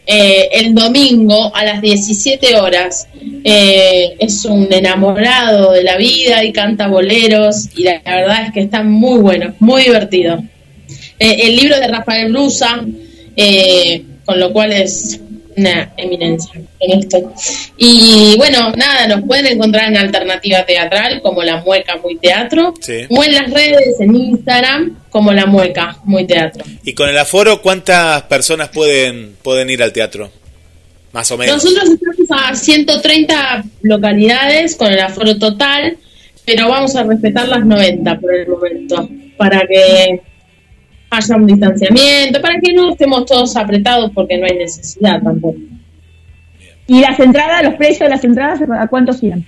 Eh, el domingo a las 17 horas eh, es un enamorado de la vida y canta boleros y la, verdad es que está muy bueno, muy divertido. Eh, el libro de Rafael Brusa, con lo cual es una eminencia en esto. Y bueno, nada, nos pueden encontrar en Alternativa Teatral como La Mueca Muy Teatro o en las redes, en Instagram como La Mueca Muy Teatro. ¿Y con el aforo cuántas personas pueden, pueden ir al teatro? Más o menos. Nosotros estamos a 130 localidades con el aforo total, pero vamos a respetar las 90 por el momento, para que haya un distanciamiento, para que no estemos todos apretados porque no hay necesidad tampoco. ¿Y las entradas, los precios de las entradas, a cuántos irán?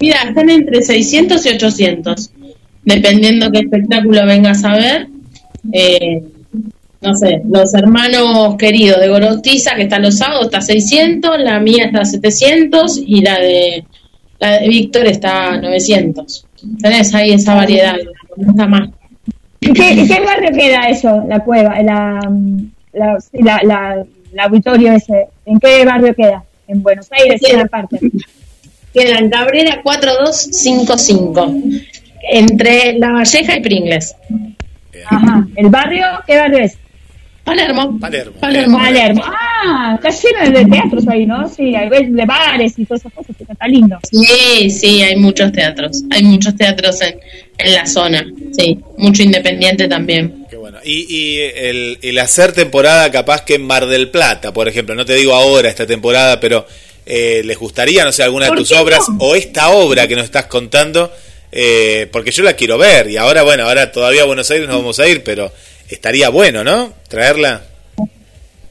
Mira, están entre 600 y 800, dependiendo qué espectáculo vengas a ver. Eh, no sé, los hermanos queridos de Gorostiza, que está los sábados, está a 600, la mía está a 700 y la de, la de Víctor está a 900. Tenés ahí esa variedad, no está más. ¿En qué, barrio queda eso, la cueva, la, la, la, auditorio ese? ¿En qué barrio queda? En Buenos Aires, en la parte. Queda en Cabrera 4255, entre La Valleja y Pringles. Ajá. ¿El barrio? ¿Qué barrio es? Palermo. Palermo. Palermo. Ah, está lleno de teatros ahí, ¿no? Sí, hay de bares y todas esas cosas, está lindo. Sí, sí, hay muchos teatros. Hay muchos teatros en, en la zona, sí. Mucho independiente también. Qué bueno. Y, y el, el, hacer temporada capaz que en Mar del Plata, por ejemplo, no te digo ahora esta temporada, pero eh, ¿les gustaría, no sé, alguna de tus obras o esta obra que nos estás contando? Eh, porque yo la quiero ver y ahora, bueno, ahora todavía a Buenos Aires no vamos a ir, pero estaría bueno, ¿no? Traerla.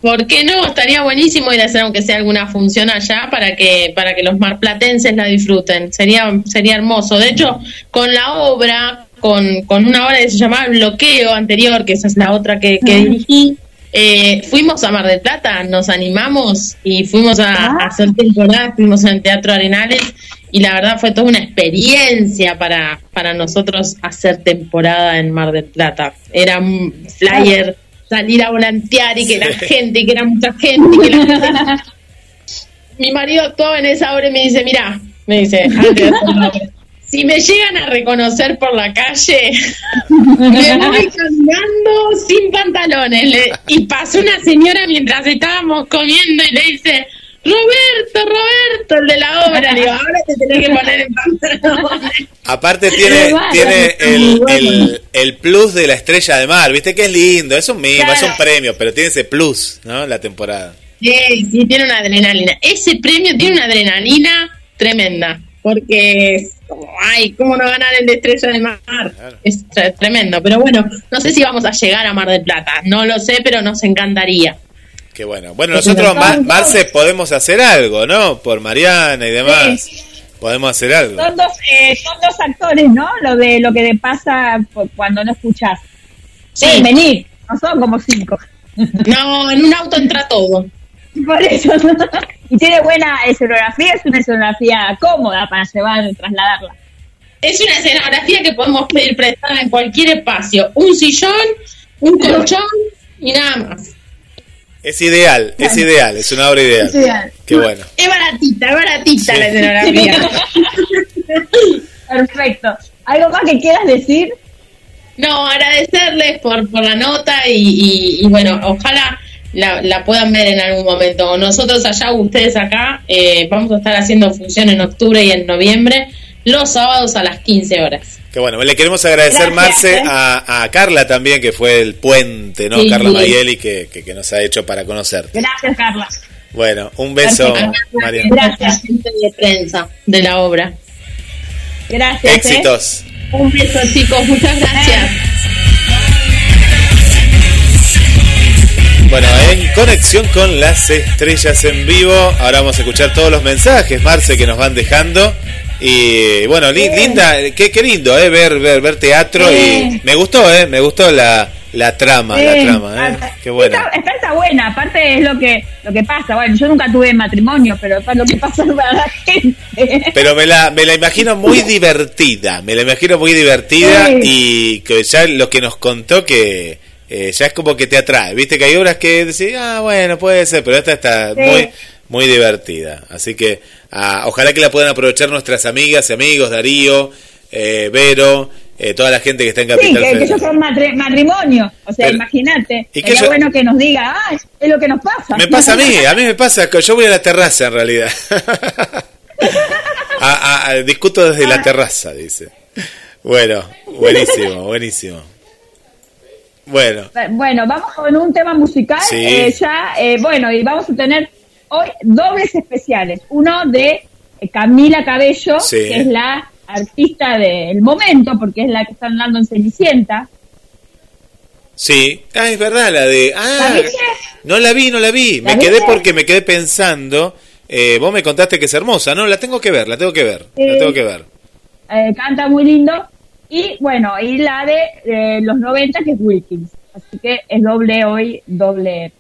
¿Por qué no? Estaría buenísimo ir a hacer aunque sea alguna función allá para que para que los marplatenses la disfruten. Sería sería hermoso. De hecho, con la obra, con, con una obra que se llamaba Bloqueo anterior, que esa es la otra que, que dirigí, eh, fuimos a Mar del Plata, nos animamos y fuimos a, a ah. hacer temporada, fuimos en el Teatro Arenales y la verdad fue toda una experiencia para, para nosotros hacer temporada en Mar del Plata. Era un flyer, salir a volantear y que la gente, que era mucha gente. Mi marido actuaba en esa obra y me dice, mira, me dice, si me llegan a reconocer por la calle, me voy caminando sin pantalones. y pasó una señora mientras estábamos comiendo y le dice, Roberto, Roberto, el de la obra. Digo, ahora te tenés que poner en pantalones. Aparte tiene, tiene el, el, plus de la estrella de mar, viste que es lindo, es un mimo, es un premio, pero tiene ese plus, ¿no? La temporada. Sí, sí, tiene una adrenalina. Ese premio tiene una adrenalina tremenda, porque ay, ¿cómo no ganar el de Estrella de Mar? Es tremendo, pero bueno, no sé si vamos a llegar a Mar del Plata, no lo sé, pero nos encantaría. Qué bueno. Bueno, nosotros, Marce, podemos hacer algo, ¿no? Por Mariana y demás. Podemos hacer algo. Son dos, eh, son dos actores, ¿no? Lo de lo que te pasa cuando no escuchas. Sí, venir. No son como cinco. No, en un auto entra todo. Por eso. y tiene buena escenografía, es una escenografía cómoda para llevar, trasladarla. Es una escenografía que podemos pedir prestada en cualquier espacio. Un sillón, un colchón y nada más. Es ideal, es ideal, es una obra ideal. Es ideal. Qué bueno. Es baratita, es baratita la escenografía. Perfecto. ¿Algo más que quieras decir? No, agradecerles por, por la nota y, bueno, ojalá la, puedan ver en algún momento. Nosotros allá, ustedes acá, eh, vamos a estar haciendo función en octubre y en noviembre, los sábados a las 15 horas. Qué bueno, le queremos agradecer, Marce, ¿eh? a, Carla también, que fue el puente, ¿no? Carla Mayeli, que, que, nos ha hecho para conocer. Gracias, Carla. Bueno, un beso, María. Gracias, gente de prensa de la obra. Gracias. ¿eh? Éxitos. Un beso, chicos, muchas gracias. Bueno, en conexión con las estrellas en vivo, ahora vamos a escuchar todos los mensajes, Marce, que nos van dejando. Y bueno, linda, qué, qué lindo, eh, ver, ver, ver teatro y me gustó, eh, me gustó la, la trama, la trama, eh. Qué buena. Está, está, buena, aparte es lo que lo que pasa. Bueno, yo nunca tuve matrimonio, pero es lo que pasa para la gente. Pero me la, me la imagino muy divertida, me la imagino muy divertida y que ya lo que nos contó que eh, ya es como que te atrae. Viste que hay obras que decís, ah, bueno, puede ser, pero esta está muy, muy divertida. Así que ah, ojalá que la puedan aprovechar nuestras amigas y amigos, Darío, eh, Vero, eh, toda la gente que está en Capital Sí, que, ellos son matrimonio. O sea, imagínate. Sería bueno que nos diga, ah, es lo que nos pasa. Me pasa a mí, a mí me pasa, que yo voy a la terraza en realidad. discuto desde la ah. terraza, dice. Bueno, buenísimo, buenísimo. Bueno. Bueno, vamos con un tema musical. Eh, ya, bueno, y vamos a tener hoy dobles especiales. Uno de eh, Camila Cabello, que es la artista del momento, porque es la que están dando en Cenicienta. Sí, ah, es verdad, la de... Ah, no la vi, no la vi. me quedé porque me quedé pensando... Eh, vos me contaste que es hermosa, ¿no? La tengo que ver, la tengo que ver, la tengo que ver. Eh, canta muy lindo. Y bueno, y la de los 90 que es Wilkins. Así que es doble hoy, doble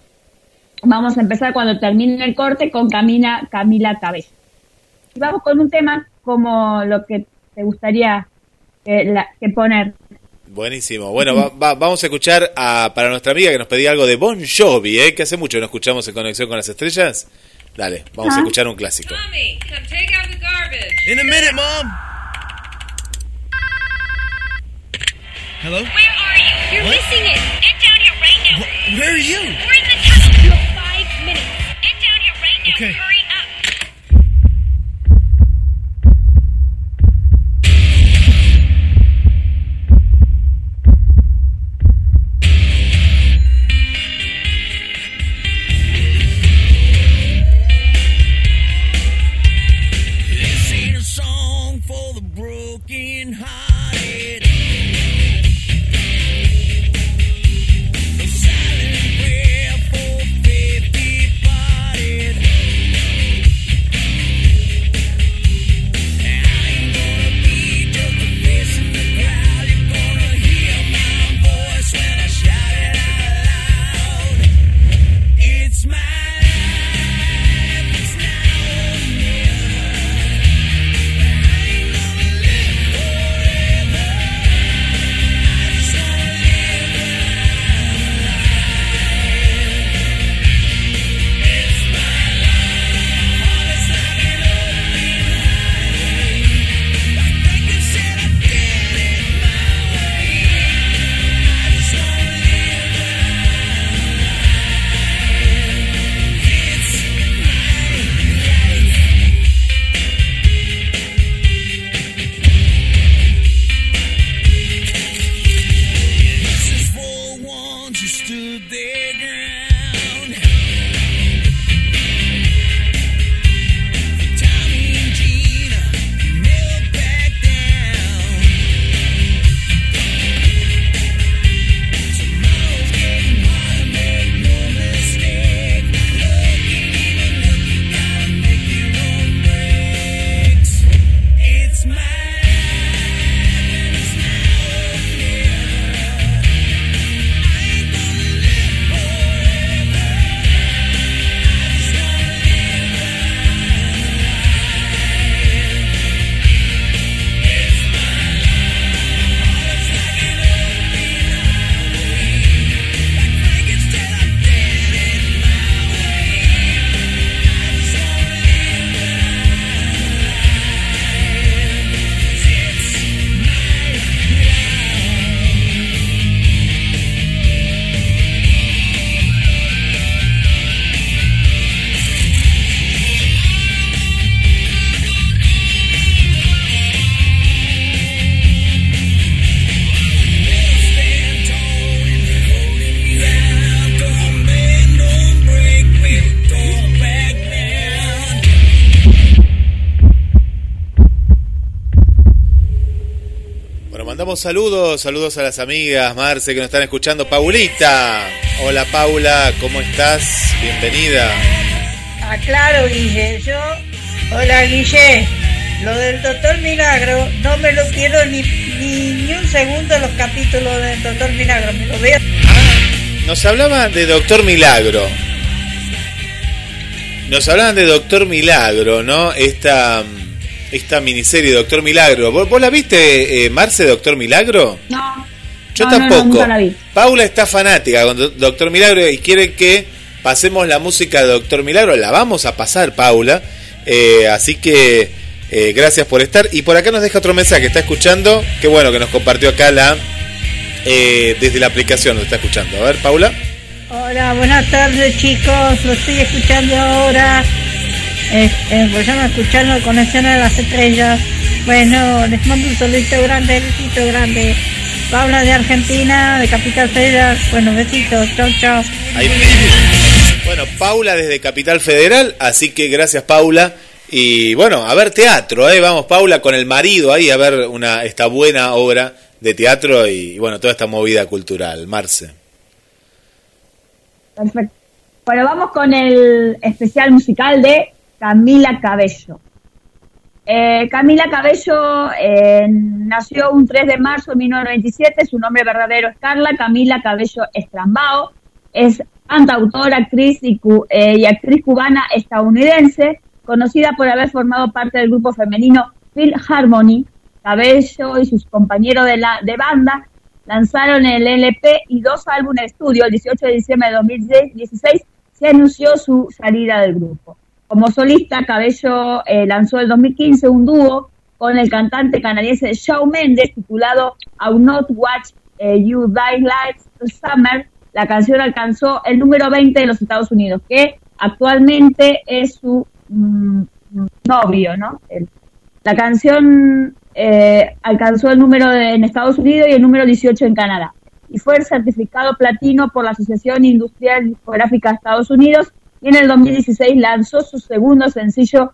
Vamos a empezar cuando termine el corte con Camila, Camila Cabello. Y vamos con un tema como lo que te gustaría que, poner. Buenísimo. Bueno, vamos a escuchar a, para nuestra amiga que nos pedía algo de Bon Jovi, ¿eh? que hace mucho no escuchamos en Conexión con las Estrellas. Dale, vamos a escuchar un clásico. In a minute, mom. Hello? Where are you? You're missing it. Get down here right now. Where are you? We're in the Okay. Saludos, saludos a las amigas, Marce, que nos están escuchando. Paulita, hola Paula, ¿cómo estás? Bienvenida. Ah, claro, Guille, yo, hola Guille, lo del Doctor Milagro, no me lo quiero ni, ni, un segundo los capítulos del Doctor Milagro, me lo veo. nos hablaban de Doctor Milagro. Nos hablaban de Doctor Milagro, ¿no? Esta esta miniserie Doctor Milagro. ¿Vos, la viste, eh, Marce, Doctor Milagro? No. Yo tampoco. Paula está fanática con Doctor Milagro y quiere que pasemos la música de Doctor Milagro. La vamos a pasar, Paula. Eh, así que eh, gracias por estar. Y por acá nos deja otro mensaje. Está escuchando. Qué bueno que nos compartió acá la desde la aplicación. Lo está escuchando. A ver, Paula. Hola, buenas tardes, chicos. Lo estoy escuchando ahora. Este, pues ya me escuchando con escena de las estrellas. Bueno, les mando un solito grande, besito grande. Paula de Argentina, de Capital Federal. Bueno, besitos, chao, chao. Bueno, Paula desde Capital Federal, así que gracias Paula. Y bueno, a ver teatro, ¿eh? vamos Paula con el marido ahí a ver una esta buena obra de teatro y, y bueno, toda esta movida cultural. Marce. Perfecto. Bueno, vamos con el especial musical de Camila Cabello. Eh, Camila Cabello eh, nació un 3 de marzo de 1997, su nombre verdadero es Carla Camila Cabello Estrambao, es cantautora, actriz eh, y, actriz cubana estadounidense, conocida por haber formado parte del grupo femenino Phil Harmony. Cabello y sus compañeros de, la, de banda lanzaron el LP y dos álbumes de estudio. El 18 de diciembre de 2016 se anunció su salida del grupo. Como solista, Cabello eh, lanzó el 2015 un dúo con el cantante canadiense Shawn Mendes titulado I'll Not Watch eh, You Die Like Summer. La canción alcanzó el número 20 de los Estados Unidos, que actualmente es su mm, novio, ¿no? la canción eh, alcanzó el número en Estados Unidos y el número 18 en Canadá. Y fue certificado platino por la Asociación Industrial Discográfica de Estados Unidos y en el 2016 lanzó su segundo sencillo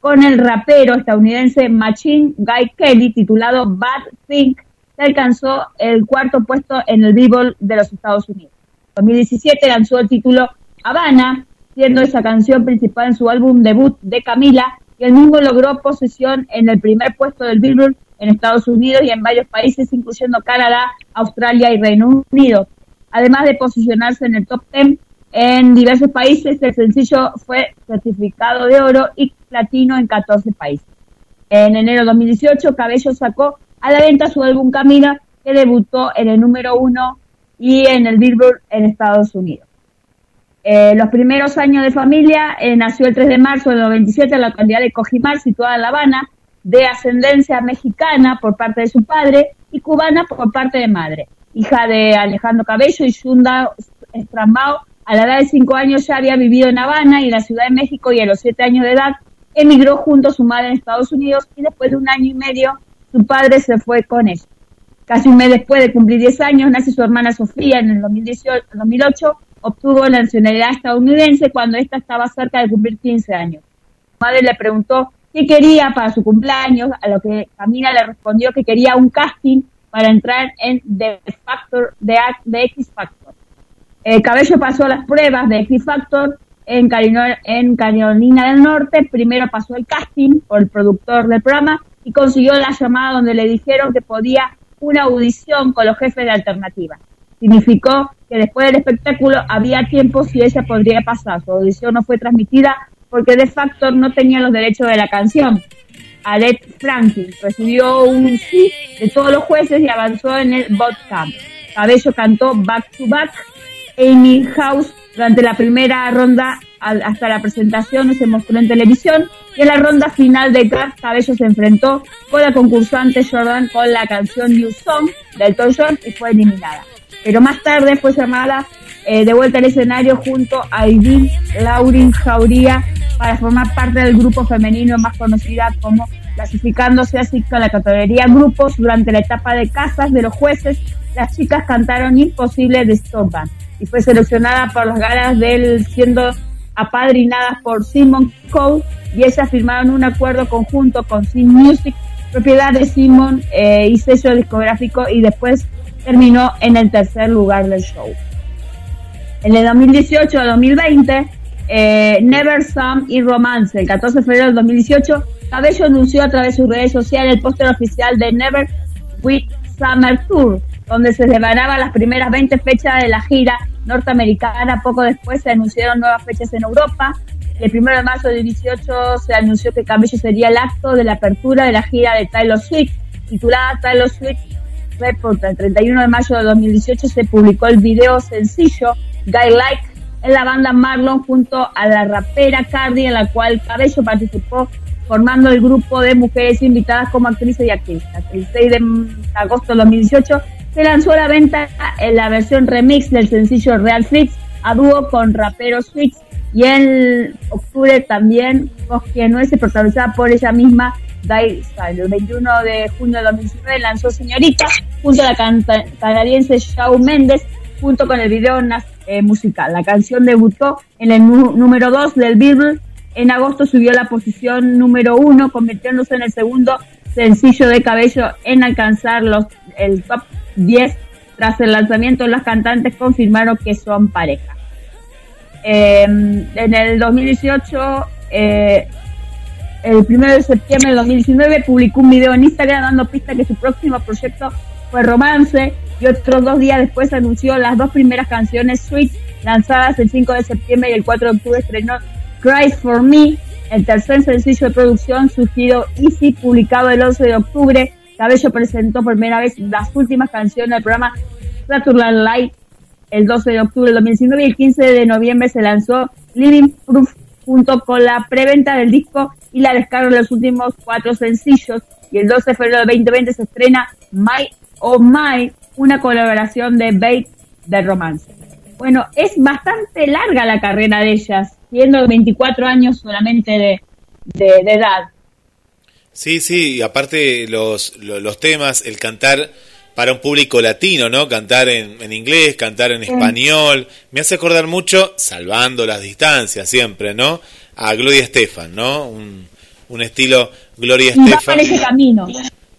con el rapero estadounidense Machine Guy Kelly titulado Bad Think, que alcanzó el cuarto puesto en el Billboard de los Estados Unidos. En 2017 lanzó el título Habana, siendo esa canción principal en su álbum debut de Camila, y el mismo logró posesión en el primer puesto del Billboard en Estados Unidos y en varios países, incluyendo Canadá, Australia y Reino Unido. Además de posicionarse en el top 10 en diversos países el sencillo fue certificado de oro y platino en 14 países. En enero de 2018, Cabello sacó a la venta su álbum Camina, que debutó en el número uno y en el Billboard en Estados Unidos. Eh, los primeros años de familia eh, nació el 3 de marzo de 97 en la localidad de Cojimar, situada en La Habana, de ascendencia mexicana por parte de su padre y cubana por parte de madre. Hija de Alejandro Cabello y Yunda Estrambao, a la edad de cinco años ya había vivido en Habana y en la Ciudad de México y a los siete años de edad emigró junto a su madre en Estados Unidos y después de un año y medio su padre se fue con ella. Casi un mes después de cumplir 10 años nace su hermana Sofía en el 2018, 2008, obtuvo la nacionalidad estadounidense cuando ésta estaba cerca de cumplir 15 años. Su madre le preguntó qué quería para su cumpleaños, a lo que Camila le respondió que quería un casting para entrar en The Factor, X Factor. Eh, Cabello pasó las pruebas de X Factor en, en Carolina del Norte. Primero pasó el casting por el productor del programa y consiguió la llamada donde le dijeron que podía una audición con los jefes de alternativa. Significó que después del espectáculo había tiempo si ella podría pasar. Su audición no fue transmitida porque de facto no tenía los derechos de la canción. Alet Franklin recibió un sí de todos los jueces y avanzó en el camp. Cabello cantó Back to Back. Amy House durante la primera ronda hasta la presentación se mostró en televisión y en la ronda final de Craft Cabello se enfrentó con la concursante Jordan con la canción You Song del Toy John y fue eliminada. Pero más tarde fue llamada eh, de vuelta al escenario junto a Idin Laurin Jauría para formar parte del grupo femenino más conocida como clasificándose así con la categoría grupos durante la etapa de casas de los jueces. Las chicas cantaron Imposible de Stop y fue seleccionada por las galas del siendo apadrinadas por Simon Cole y ellas firmaron un acuerdo conjunto con Sim Music, propiedad de Simon eh, y sello discográfico y después terminó en el tercer lugar del show. En el 2018 a 2020, eh, Never Some y Romance, el 14 de febrero del 2018, Cabello anunció a través de sus redes sociales el póster oficial de Never With Summer Tour, donde se celebraban las primeras 20 fechas de la gira norteamericana. Poco después se anunciaron nuevas fechas en Europa. El 1 de marzo del 18 se anunció que Cabello sería el acto de la apertura de la gira de Taylor Swift, titulada Taylor Swift Report. El 31 de mayo de 2018 se publicó el video sencillo Guy Like en la banda Marlon junto a la rapera Cardi, en la cual Cabello participó formando el grupo de mujeres invitadas como actrices y activistas. El 6 de agosto de 2018 se lanzó a la venta en la versión remix del sencillo Real Fix a dúo con rapero Switch y en octubre también Cosquia Nueces, protagonizada por ella misma, Dai El 21 de junio de 2019 lanzó Señorita junto a la canadiense Shawn Mendes junto con el video eh, musical. La canción debutó en el número 2 del Billboard. En agosto subió a la posición número 1, convirtiéndose en el segundo sencillo de cabello en alcanzar los, el top 10. Tras el lanzamiento, los cantantes confirmaron que son pareja. Em, en el 2018, eh, el 1 de septiembre del 2019, publicó un video en Instagram dando pista que su próximo proyecto fue Romance y otros dos días después anunció las dos primeras canciones Sweet lanzadas el 5 de septiembre y el 4 de octubre estrenó Cry for Me, el tercer sencillo de producción surgido Easy, publicado el 11 de octubre Cabello presentó por primera vez las últimas canciones del programa Saturday Light el 12 de octubre del 2019 y el 15 de noviembre se lanzó Living Proof junto con la preventa del disco y la descarga de los últimos cuatro sencillos. Y el 12 de febrero del 2020 se estrena My Oh My, una colaboración de Bait de romance. Bueno, es bastante larga la carrera de ellas, siendo 24 años solamente de edad. Sí, sí, y aparte los, los, temas, el cantar para un público latino, ¿no? Cantar en, en inglés, cantar en español, me hace acordar mucho, salvando las distancias siempre, ¿no? A Gloria Estefan, ¿no? Un, un estilo Gloria Estefan. ese camino.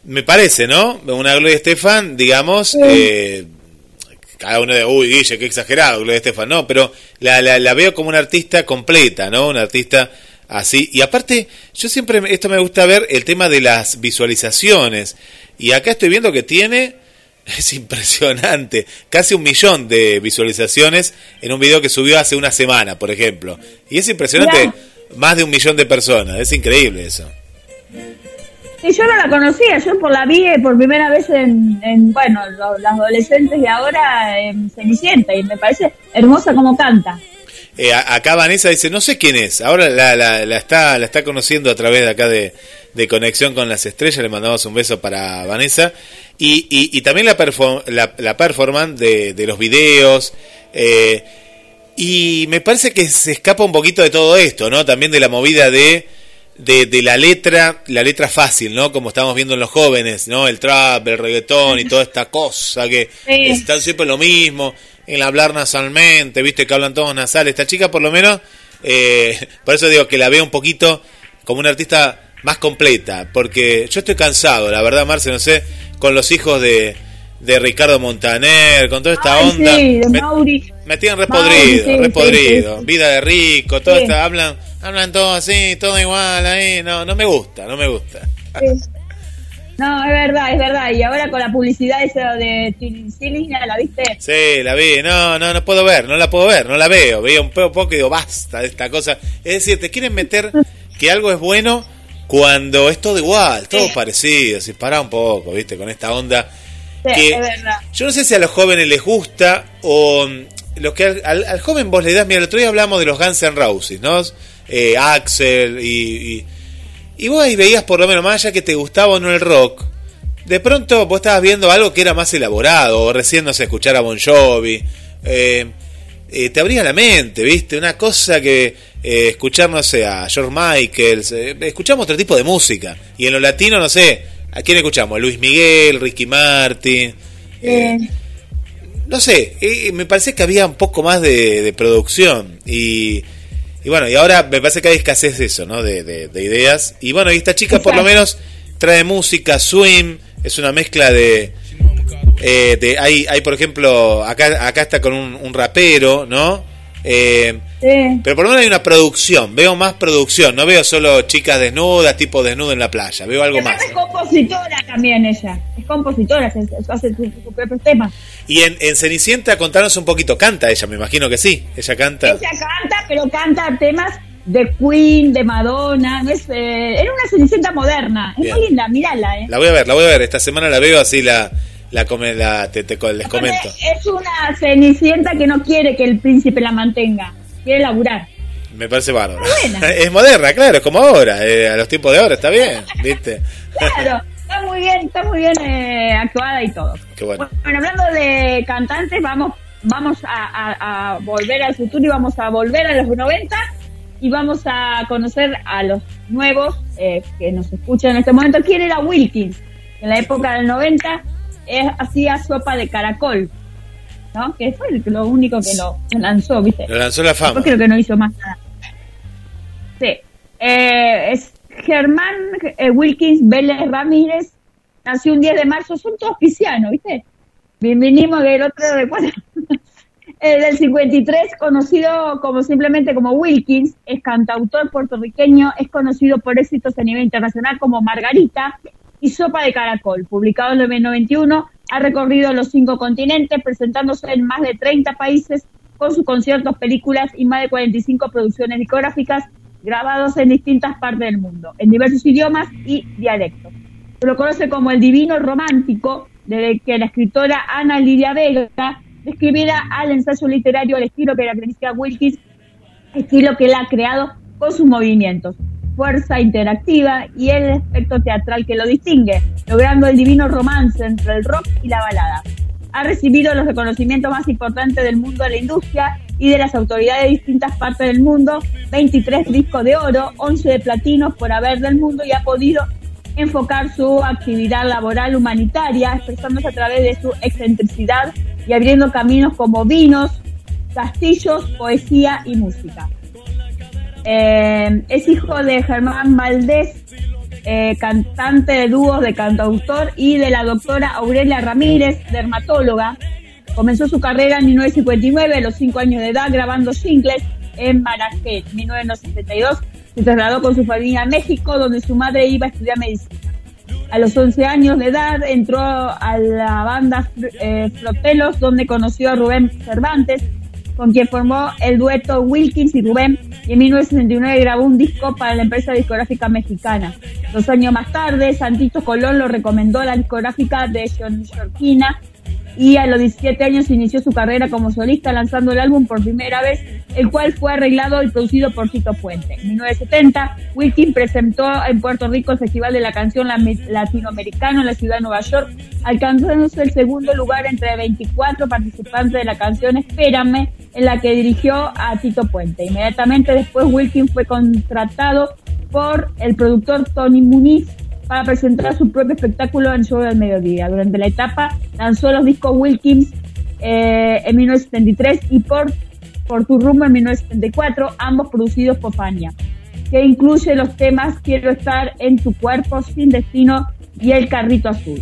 Me parece, ¿no? Una Gloria Estefan, digamos, eh, cada uno de, uy, Guille, qué exagerado, Gloria Estefan, no, pero la, la, la veo como una artista completa, ¿no? Una artista así. Y aparte, yo siempre, esto me gusta ver el tema de las visualizaciones. Y acá estoy viendo que tiene, es impresionante, casi un millón de visualizaciones en un video que subió hace una semana, por ejemplo. Y es impresionante, más de un millón de personas, es increíble eso. Y yo no la conocía, yo por la vi por primera vez en, en bueno, los, adolescentes de ahora en Cenicienta y me parece hermosa como canta. Eh, acá Vanessa dice, no sé quién es, ahora la, la, la, está, la está conociendo a través de acá de, de Conexión con las Estrellas, le mandamos un beso para Vanessa. Y, y, también la, la, la, performance de, de los videos. Eh, y me parece que se escapa un poquito de todo esto, ¿no? También de la movida de, de, de, la letra, la letra fácil, ¿no? Como estamos viendo en los jóvenes, ¿no? El trap, el reggaetón y toda esta cosa que están siempre lo mismo en hablar nasalmente, viste que hablan todos nasales. Esta chica por lo menos, eh, por eso digo que la veo un poquito como una artista más completa, porque yo estoy cansado, la verdad, Marce, no sé, con los hijos de, de Ricardo Montaner, con toda esta onda. Sí, de Mauri. Me, tienen repodrido, repodrido. Vida de rico, todo esta, hablan, hablan todo así, todo igual ahí. No, no me gusta, no me gusta. No, es verdad, es verdad. Y ahora con la publicidad esa de Silina, ¿la viste? Sí, la vi. No, no, no puedo ver, no la puedo ver, no la veo. Veo un poco y digo, basta de esta cosa. Es decir, te quieren meter que algo es bueno cuando es todo igual, todo parecido. Si para un poco, ¿viste? Con esta onda. Sí, es verdad. Yo no sé si a los jóvenes les gusta o mm, lo que al, joven vos le das. Mira, el otro día hablamos de los Guns N' Roses, ¿no? Eh, Axel y y vos ahí veías por lo menos, más allá que te gustaba o no el rock, de pronto vos estabas viendo algo que era más elaborado, o recién no sé, escuchar a Bon Jovi. Eh, eh, te abría la mente, ¿viste? Una cosa que eh, escuchar, no sé, a George Michaels, escuchamos otro tipo de música. Y en lo latino, no sé, ¿a quién escuchamos? Luis Miguel, Ricky Martin. no sé, me parece que había un poco más de, de producción. Y y bueno, y ahora me parece que hay escasez de eso, ¿no? De, de, ideas. Y bueno, y esta chica por lo menos trae música, swing, es una mezcla de... Eh, de hay, hay, por ejemplo, acá, acá está con un, rapero, ¿no? Eh, Pero por lo menos hay una producción, veo más producción, no veo solo chicas desnudas, tipo desnudo en la playa, veo algo más. Es compositora también ella, es compositora, hace sus propios temas. Y en, en, Cenicienta, contanos un poquito, canta ella, me imagino que sí, ella canta. Ella canta, pero canta temas de Queen, de Madonna, es, eh, era una Cenicienta moderna, es muy linda, mírala. Eh. La voy a ver, la voy a ver, esta semana la veo así la... La, come, la te, te, les comento. Es una cenicienta que no quiere que el príncipe la mantenga, quiere laburar. Me parece bárbaro. Es moderna, claro, es como ahora, eh, a los tiempos de ahora, está bien, ¿viste? claro está muy bien, está muy bien eh, actuada y todo. bueno. hablando de cantantes, vamos, vamos a, volver al futuro y vamos a volver a los 90 y vamos a conocer a los nuevos eh, que nos escuchan en este momento. ¿Quién era Wilkins? En la época del 90 hacía sopa de caracol. ¿no? Que fue lo único que lo lanzó, ¿viste? Lo lanzó la fama. creo que no hizo más nada. Sí. Eh, es Germán eh, Wilkins Vélez Ramírez nació un 10 de marzo, son todos piscianos, ¿viste? Vinimos del otro de el del 53, conocido como simplemente como Wilkins, es cantautor puertorriqueño, es conocido por éxitos a nivel internacional como Margarita y Sopa de Caracol, publicado en el 1991, ha recorrido los cinco continentes, presentándose en más de 30 países con sus conciertos, películas y más de 45 producciones discográficas grabados en distintas partes del mundo, en diversos idiomas y dialectos. Se lo conoce como el divino romántico, desde que la escritora Ana Lidia Vega describiera al ensayo literario al estilo que caracteriza Wilkins, estilo que él ha creado con sus movimientos, fuerza interactiva y el efecto teatral que lo distingue, logrando el divino romance entre el rock y la balada. Ha recibido los reconocimientos más importantes del mundo de la industria y de las autoridades de distintas partes del mundo, 23 discos de oro, 11 de platino por haber del mundo y ha podido enfocar su actividad laboral humanitaria, expresándose a través de su excentricidad y abriendo caminos como vinos, castillos, poesía y música. Eh, es hijo de Germán Valdés, eh, cantante de dúos de cantautor, y de la doctora Aurelia Ramírez, dermatóloga, Comenzó su carrera en 1959, a los 5 años de edad, grabando singles en Marrakech. En 1962 se trasladó con su familia a México, donde su madre iba a estudiar medicina. A los 11 años de edad entró a la banda eh, Flotelos, donde conoció a Rubén Cervantes, con quien formó el dueto Wilkins y Rubén, y en 1969 grabó un disco para la empresa discográfica mexicana. Dos años más tarde, Santito Colón lo recomendó a la discográfica de John Yorkina y a los 17 años inició su carrera como solista lanzando el álbum por primera vez, el cual fue arreglado y producido por Tito Puente. En 1970, Wilkin presentó en Puerto Rico el Festival de la Canción Latinoamericano en la ciudad de Nueva York, alcanzándose el segundo lugar entre 24 participantes de la canción Espérame, en la que dirigió a Tito Puente. Inmediatamente después, Wilkin fue contratado por el productor Tony Muniz para presentar su propio espectáculo en Show del Mediodía. Durante la etapa lanzó los discos Wilkins eh, en 1973 y por, por tu rumbo en 1974, ambos producidos por Fania, que incluye los temas Quiero estar en tu cuerpo, Sin Destino y El Carrito Azul.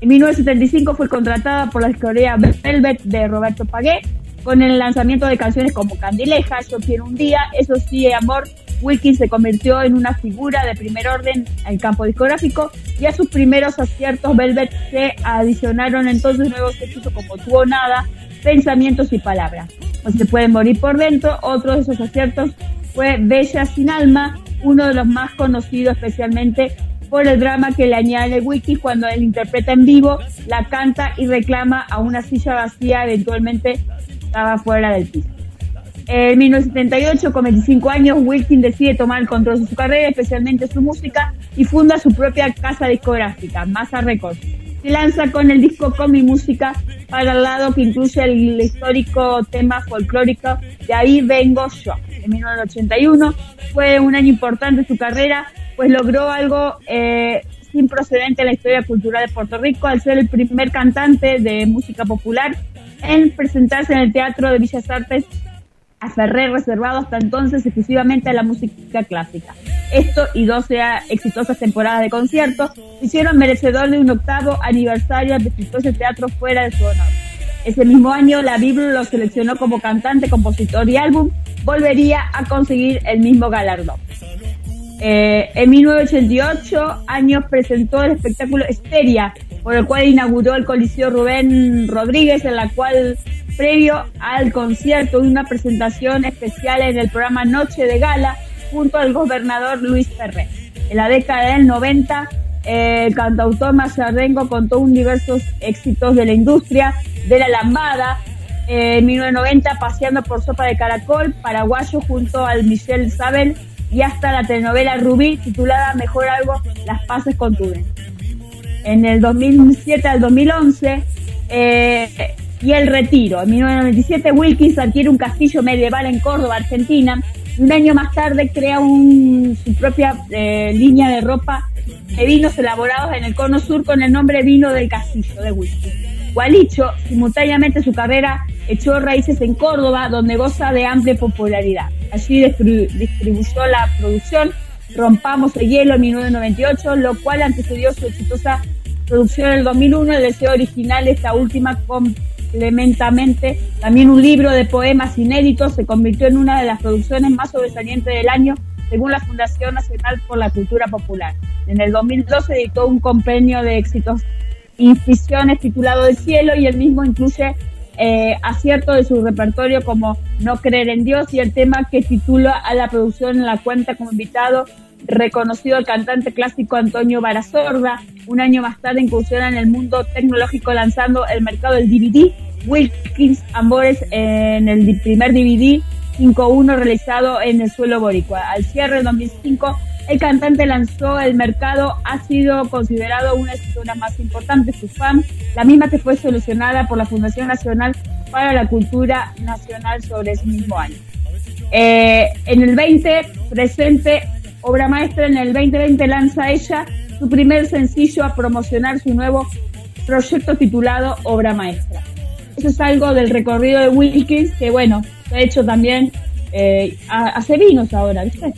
En 1975 fue contratada por la discográfica Velvet de Roberto Pagué con el lanzamiento de canciones como Candileja, Yo quiero un día, Eso sí, amor. Wilkins se convirtió en una figura de primer orden en el campo discográfico y a sus primeros aciertos Velvet se adicionaron entonces nuevos éxitos como Tuvo Nada, Pensamientos y Palabras. No se puede morir por dentro, otro de esos aciertos fue Bella sin alma, uno de los más conocidos especialmente por el drama que le añade Wiki cuando él interpreta en vivo, la canta y reclama a una silla vacía, eventualmente estaba fuera del piso. En 1978, con 25 años, Wilkin decide tomar el control de su carrera, especialmente su música, y funda su propia casa discográfica, Massa Records. Se lanza con el disco Con mi música para el lado que incluye el histórico tema folclórico De ahí vengo yo. En 1981 fue un año importante en su carrera, pues logró algo eh, sin procedente en la historia cultural de Puerto Rico al ser el primer cantante de música popular en presentarse en el Teatro de Villas Artes a Ferrer, reservado hasta entonces exclusivamente a la música clásica. Esto y 12 exitosas temporadas de conciertos hicieron merecedor de un octavo aniversario del prestigioso teatro fuera de su honor. Ese mismo año, la Biblia lo seleccionó como cantante, compositor y álbum, volvería a conseguir el mismo galardón. Eh, en 1988 años presentó el espectáculo Esteria, por el cual inauguró el Coliseo Rubén Rodríguez, en la cual, previo al concierto, una presentación especial en el programa Noche de Gala, junto al gobernador Luis Ferrer. En la década del 90, el cantautor Mazarrengo contó un diversos éxitos de la industria de la lambada. en 1990, paseando por Sopa de Caracol, paraguayo, junto al Michel Sabel, y hasta la telenovela Rubí, titulada Mejor Algo, Las Paces con Tuve en el 2007 al 2011 eh, y el retiro. En 1997 Wilkins adquiere un castillo medieval en Córdoba, Argentina. Un año más tarde crea su propia eh, línea de ropa de vinos elaborados en el Cono Sur con el nombre Vino del Castillo de Wilkins. Gualicho, simultáneamente su carrera echó raíces en Córdoba, donde goza de amplia popularidad. Allí distribuyó la producción Rompamos el hielo en 1998, lo cual antecedió su exitosa producción en el 2001. El deseo original, esta última complementamente también un libro de poemas inéditos, se convirtió en una de las producciones más sobresalientes del año, según la Fundación Nacional por la Cultura Popular. En el 2012 editó un compendio de éxitos infusiones titulado El cielo y el mismo incluye eh, acierto de su repertorio como No creer en Dios y el tema que titula a la producción en la cuenta como invitado reconocido el cantante clásico Antonio Barazorda. Un año más tarde incursiona en el mundo tecnológico lanzando el mercado del DVD Wilkins Ambores en el primer DVD 5.1 realizado en el suelo boricua. Al cierre del 2005 el cantante lanzó el mercado, ha sido considerado una de sus obras más importantes, su fan, la misma que fue solucionada por la Fundación Nacional para la Cultura Nacional sobre ese mismo año. Eh, en el 20, presente obra maestra, en el 2020 lanza ella su primer sencillo a promocionar su nuevo proyecto titulado Obra Maestra. Eso es algo del recorrido de Wilkins, que bueno, ha hecho también, eh, hace vinos ahora, ¿viste?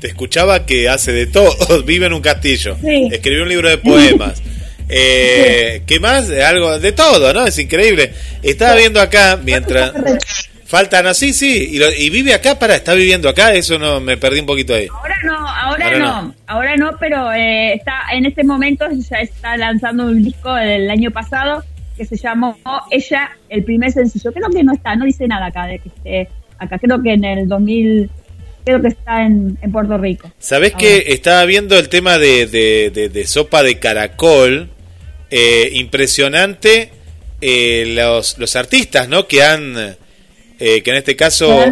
Te escuchaba que hace de todo, vive en un castillo, escribió un libro de poemas. Eh, ¿Qué más? Algo de todo, ¿no? Es increíble. Estaba viendo acá mientras... Faltan así, sí, y, vive acá, para, está viviendo acá, eso no, me perdí un poquito ahí. Ahora no, ahora, no, ahora no, pero eh, está en este momento ya está lanzando un disco del año pasado que se llamó Ella, el primer sencillo. Creo que no está, no dice nada acá de que esté acá, creo que en el 2000 creo que está en, Puerto Rico. ¿Sabés que estaba viendo el tema de, de, sopa de caracol? Eh, impresionante eh, los, los artistas, ¿no? Que han, eh, que en este caso...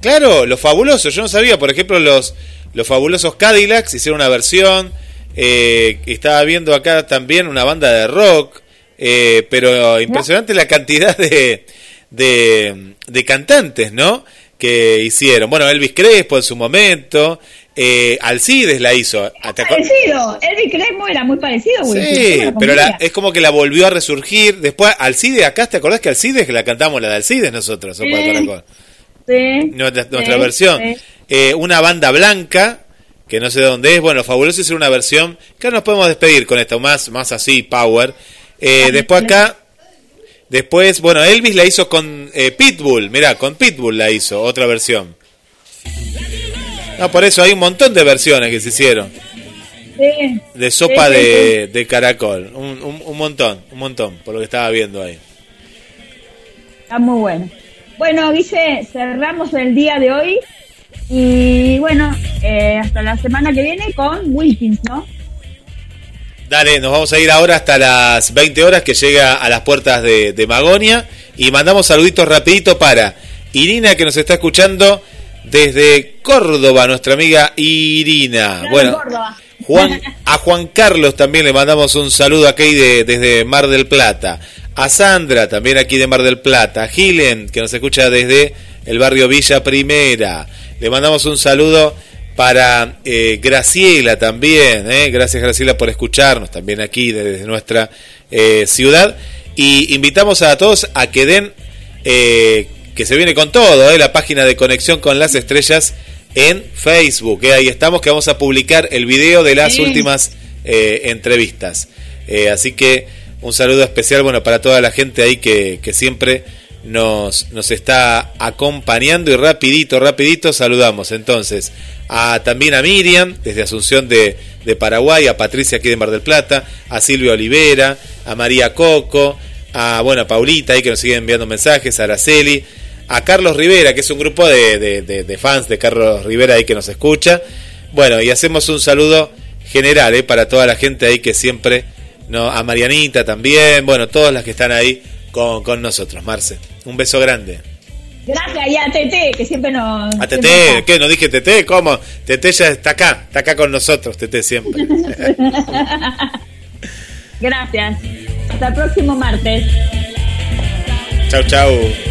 Claro, los fabulosos, yo no sabía, por ejemplo, los, los fabulosos Cadillacs hicieron una versión, estaba viendo acá también una banda de rock, pero impresionante la cantidad de, de, de cantantes, ¿no? Que hicieron. Bueno, Elvis Crespo en su momento, eh, Alcides la hizo. Parecido, Elvis Crespo era muy parecido. Sí, pero es como que la volvió a resurgir. Después, Alcides, acá, ¿te acordás que Alcides, que la cantamos la de Alcides nosotros? Sí, sí, nuestra, versión. Eh, una banda blanca que no sé dónde es. Bueno, fabuloso es una versión que ahora nos podemos despedir con esto, más, más así, power. Eh, después acá, después, bueno, Elvis la hizo con eh, Pitbull, mirá, con Pitbull la hizo, otra versión. No, por eso hay un montón de versiones que se hicieron. de sopa de, caracol, un, un montón, un montón, por lo que estaba viendo ahí. Está muy bueno. Bueno, dice, cerramos el día de hoy y bueno, eh, hasta la semana que viene con Wilkins, ¿no? Dale, nos vamos a ir ahora hasta las 20 horas que llega a las puertas de, Magonia y mandamos saluditos rapidito para Irina que nos está escuchando desde Córdoba, nuestra amiga Irina. bueno, Juan, a Juan Carlos también le mandamos un saludo aquí de, desde Mar del Plata a Sandra, también aquí de Mar del Plata, a Gilen, que nos escucha desde el barrio Villa Primera. Le mandamos un saludo para eh, Graciela también, eh. gracias Graciela por escucharnos también aquí desde nuestra eh, ciudad. Y invitamos a todos a que den, que se viene con todo, la página de Conexión con las Estrellas en Facebook. Ahí estamos, que vamos a publicar el video de las últimas entrevistas. así que un saludo especial, bueno, para toda la gente ahí que, siempre nos, nos está acompañando y rapidito, rapidito saludamos entonces a, también a Miriam desde Asunción de, Paraguay, a Patricia aquí de Mar del Plata, a Silvia Olivera, a María Coco, a bueno, Paulita ahí que nos sigue enviando mensajes, a Araceli, a Carlos Rivera, que es un grupo de, de, fans de Carlos Rivera ahí que nos escucha. Bueno, y hacemos un saludo general eh, para toda la gente ahí que siempre no, a Marianita también, bueno, todas las que están ahí con, con nosotros, Marce. Un beso grande. Gracias, y a Tete, que siempre nos... A Tete, ¿qué? ¿No dije Tete? ¿Cómo? Tete ya está acá, está acá con nosotros, Tete siempre. Gracias. Hasta el próximo martes. Chau, chau.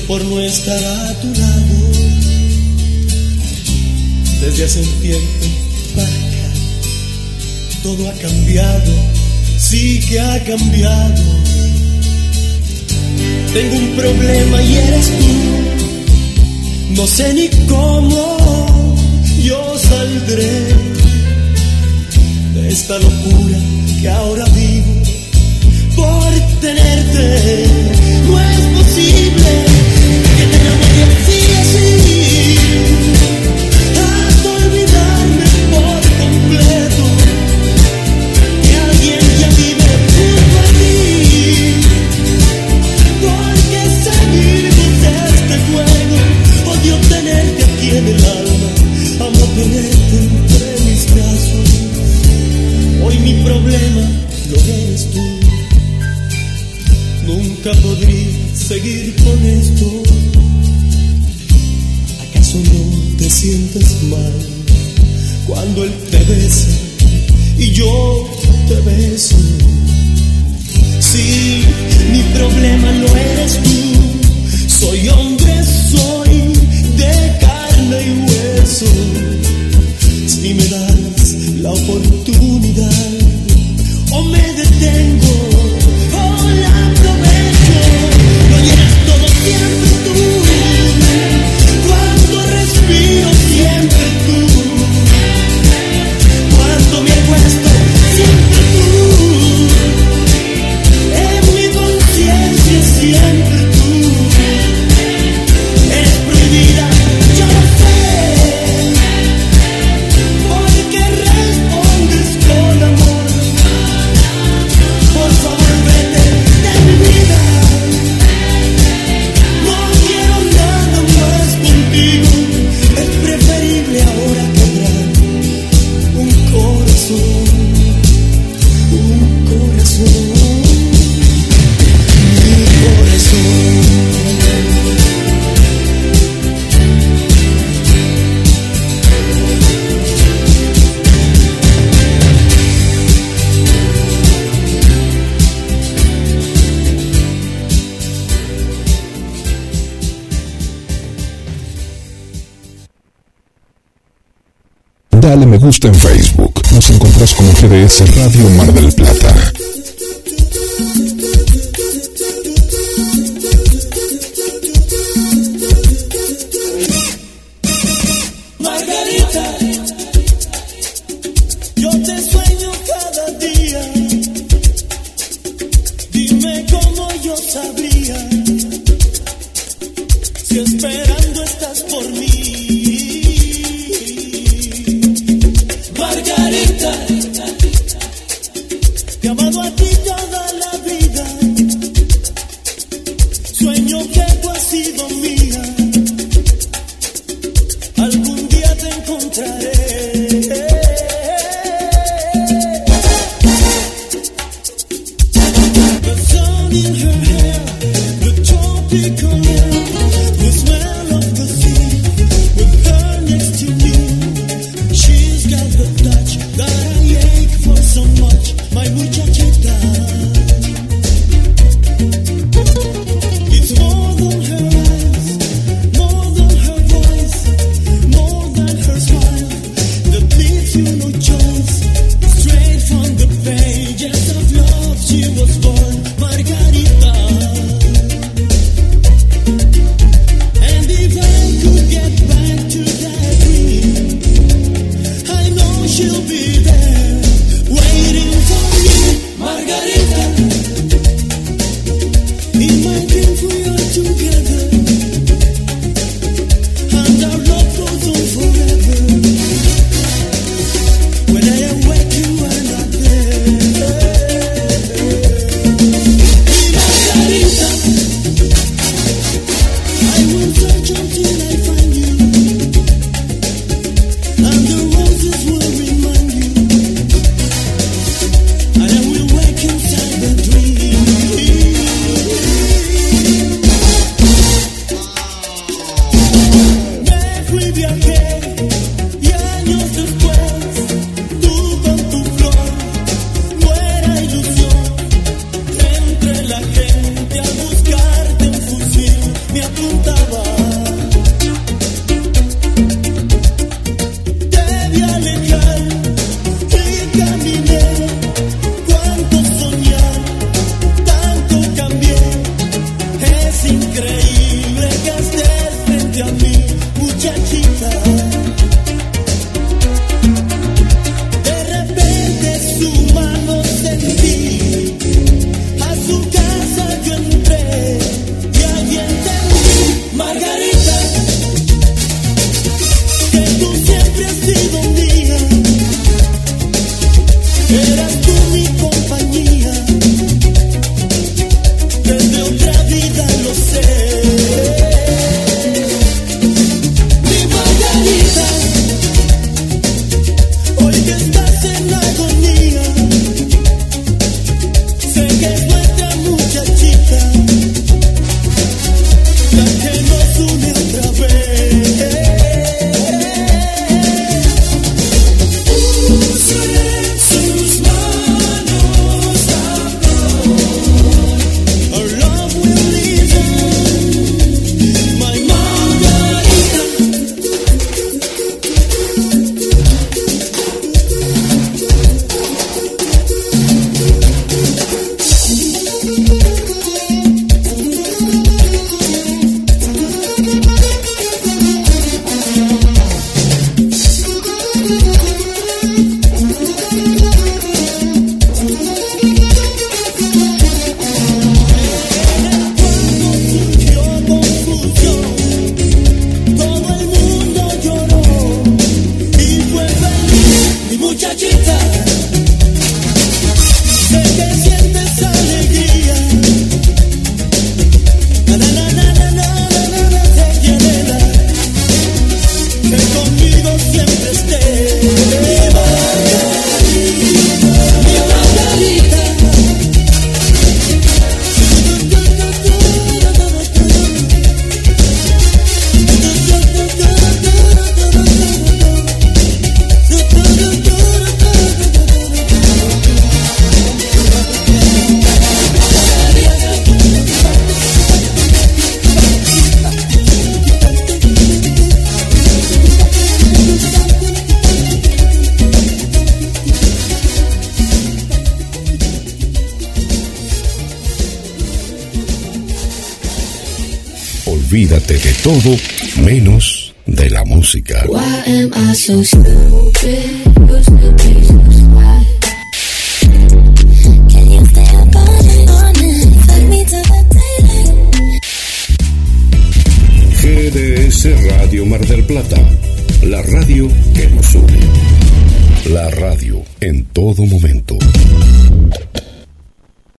por no estar a tu lado desde hace un tiempo para acá. Todo ha cambiado, sí que ha cambiado. Tengo un problema y eres tú. No sé ni cómo yo saldré de esta locura que ahora vivo por tenerte. No es posible. mi problema lo eres tú. Nunca podría seguir con esto. ¿Acaso no te sientes mal? Dale me gusta en Facebook. Nos encontrás como GDS Radio Mar del Plata.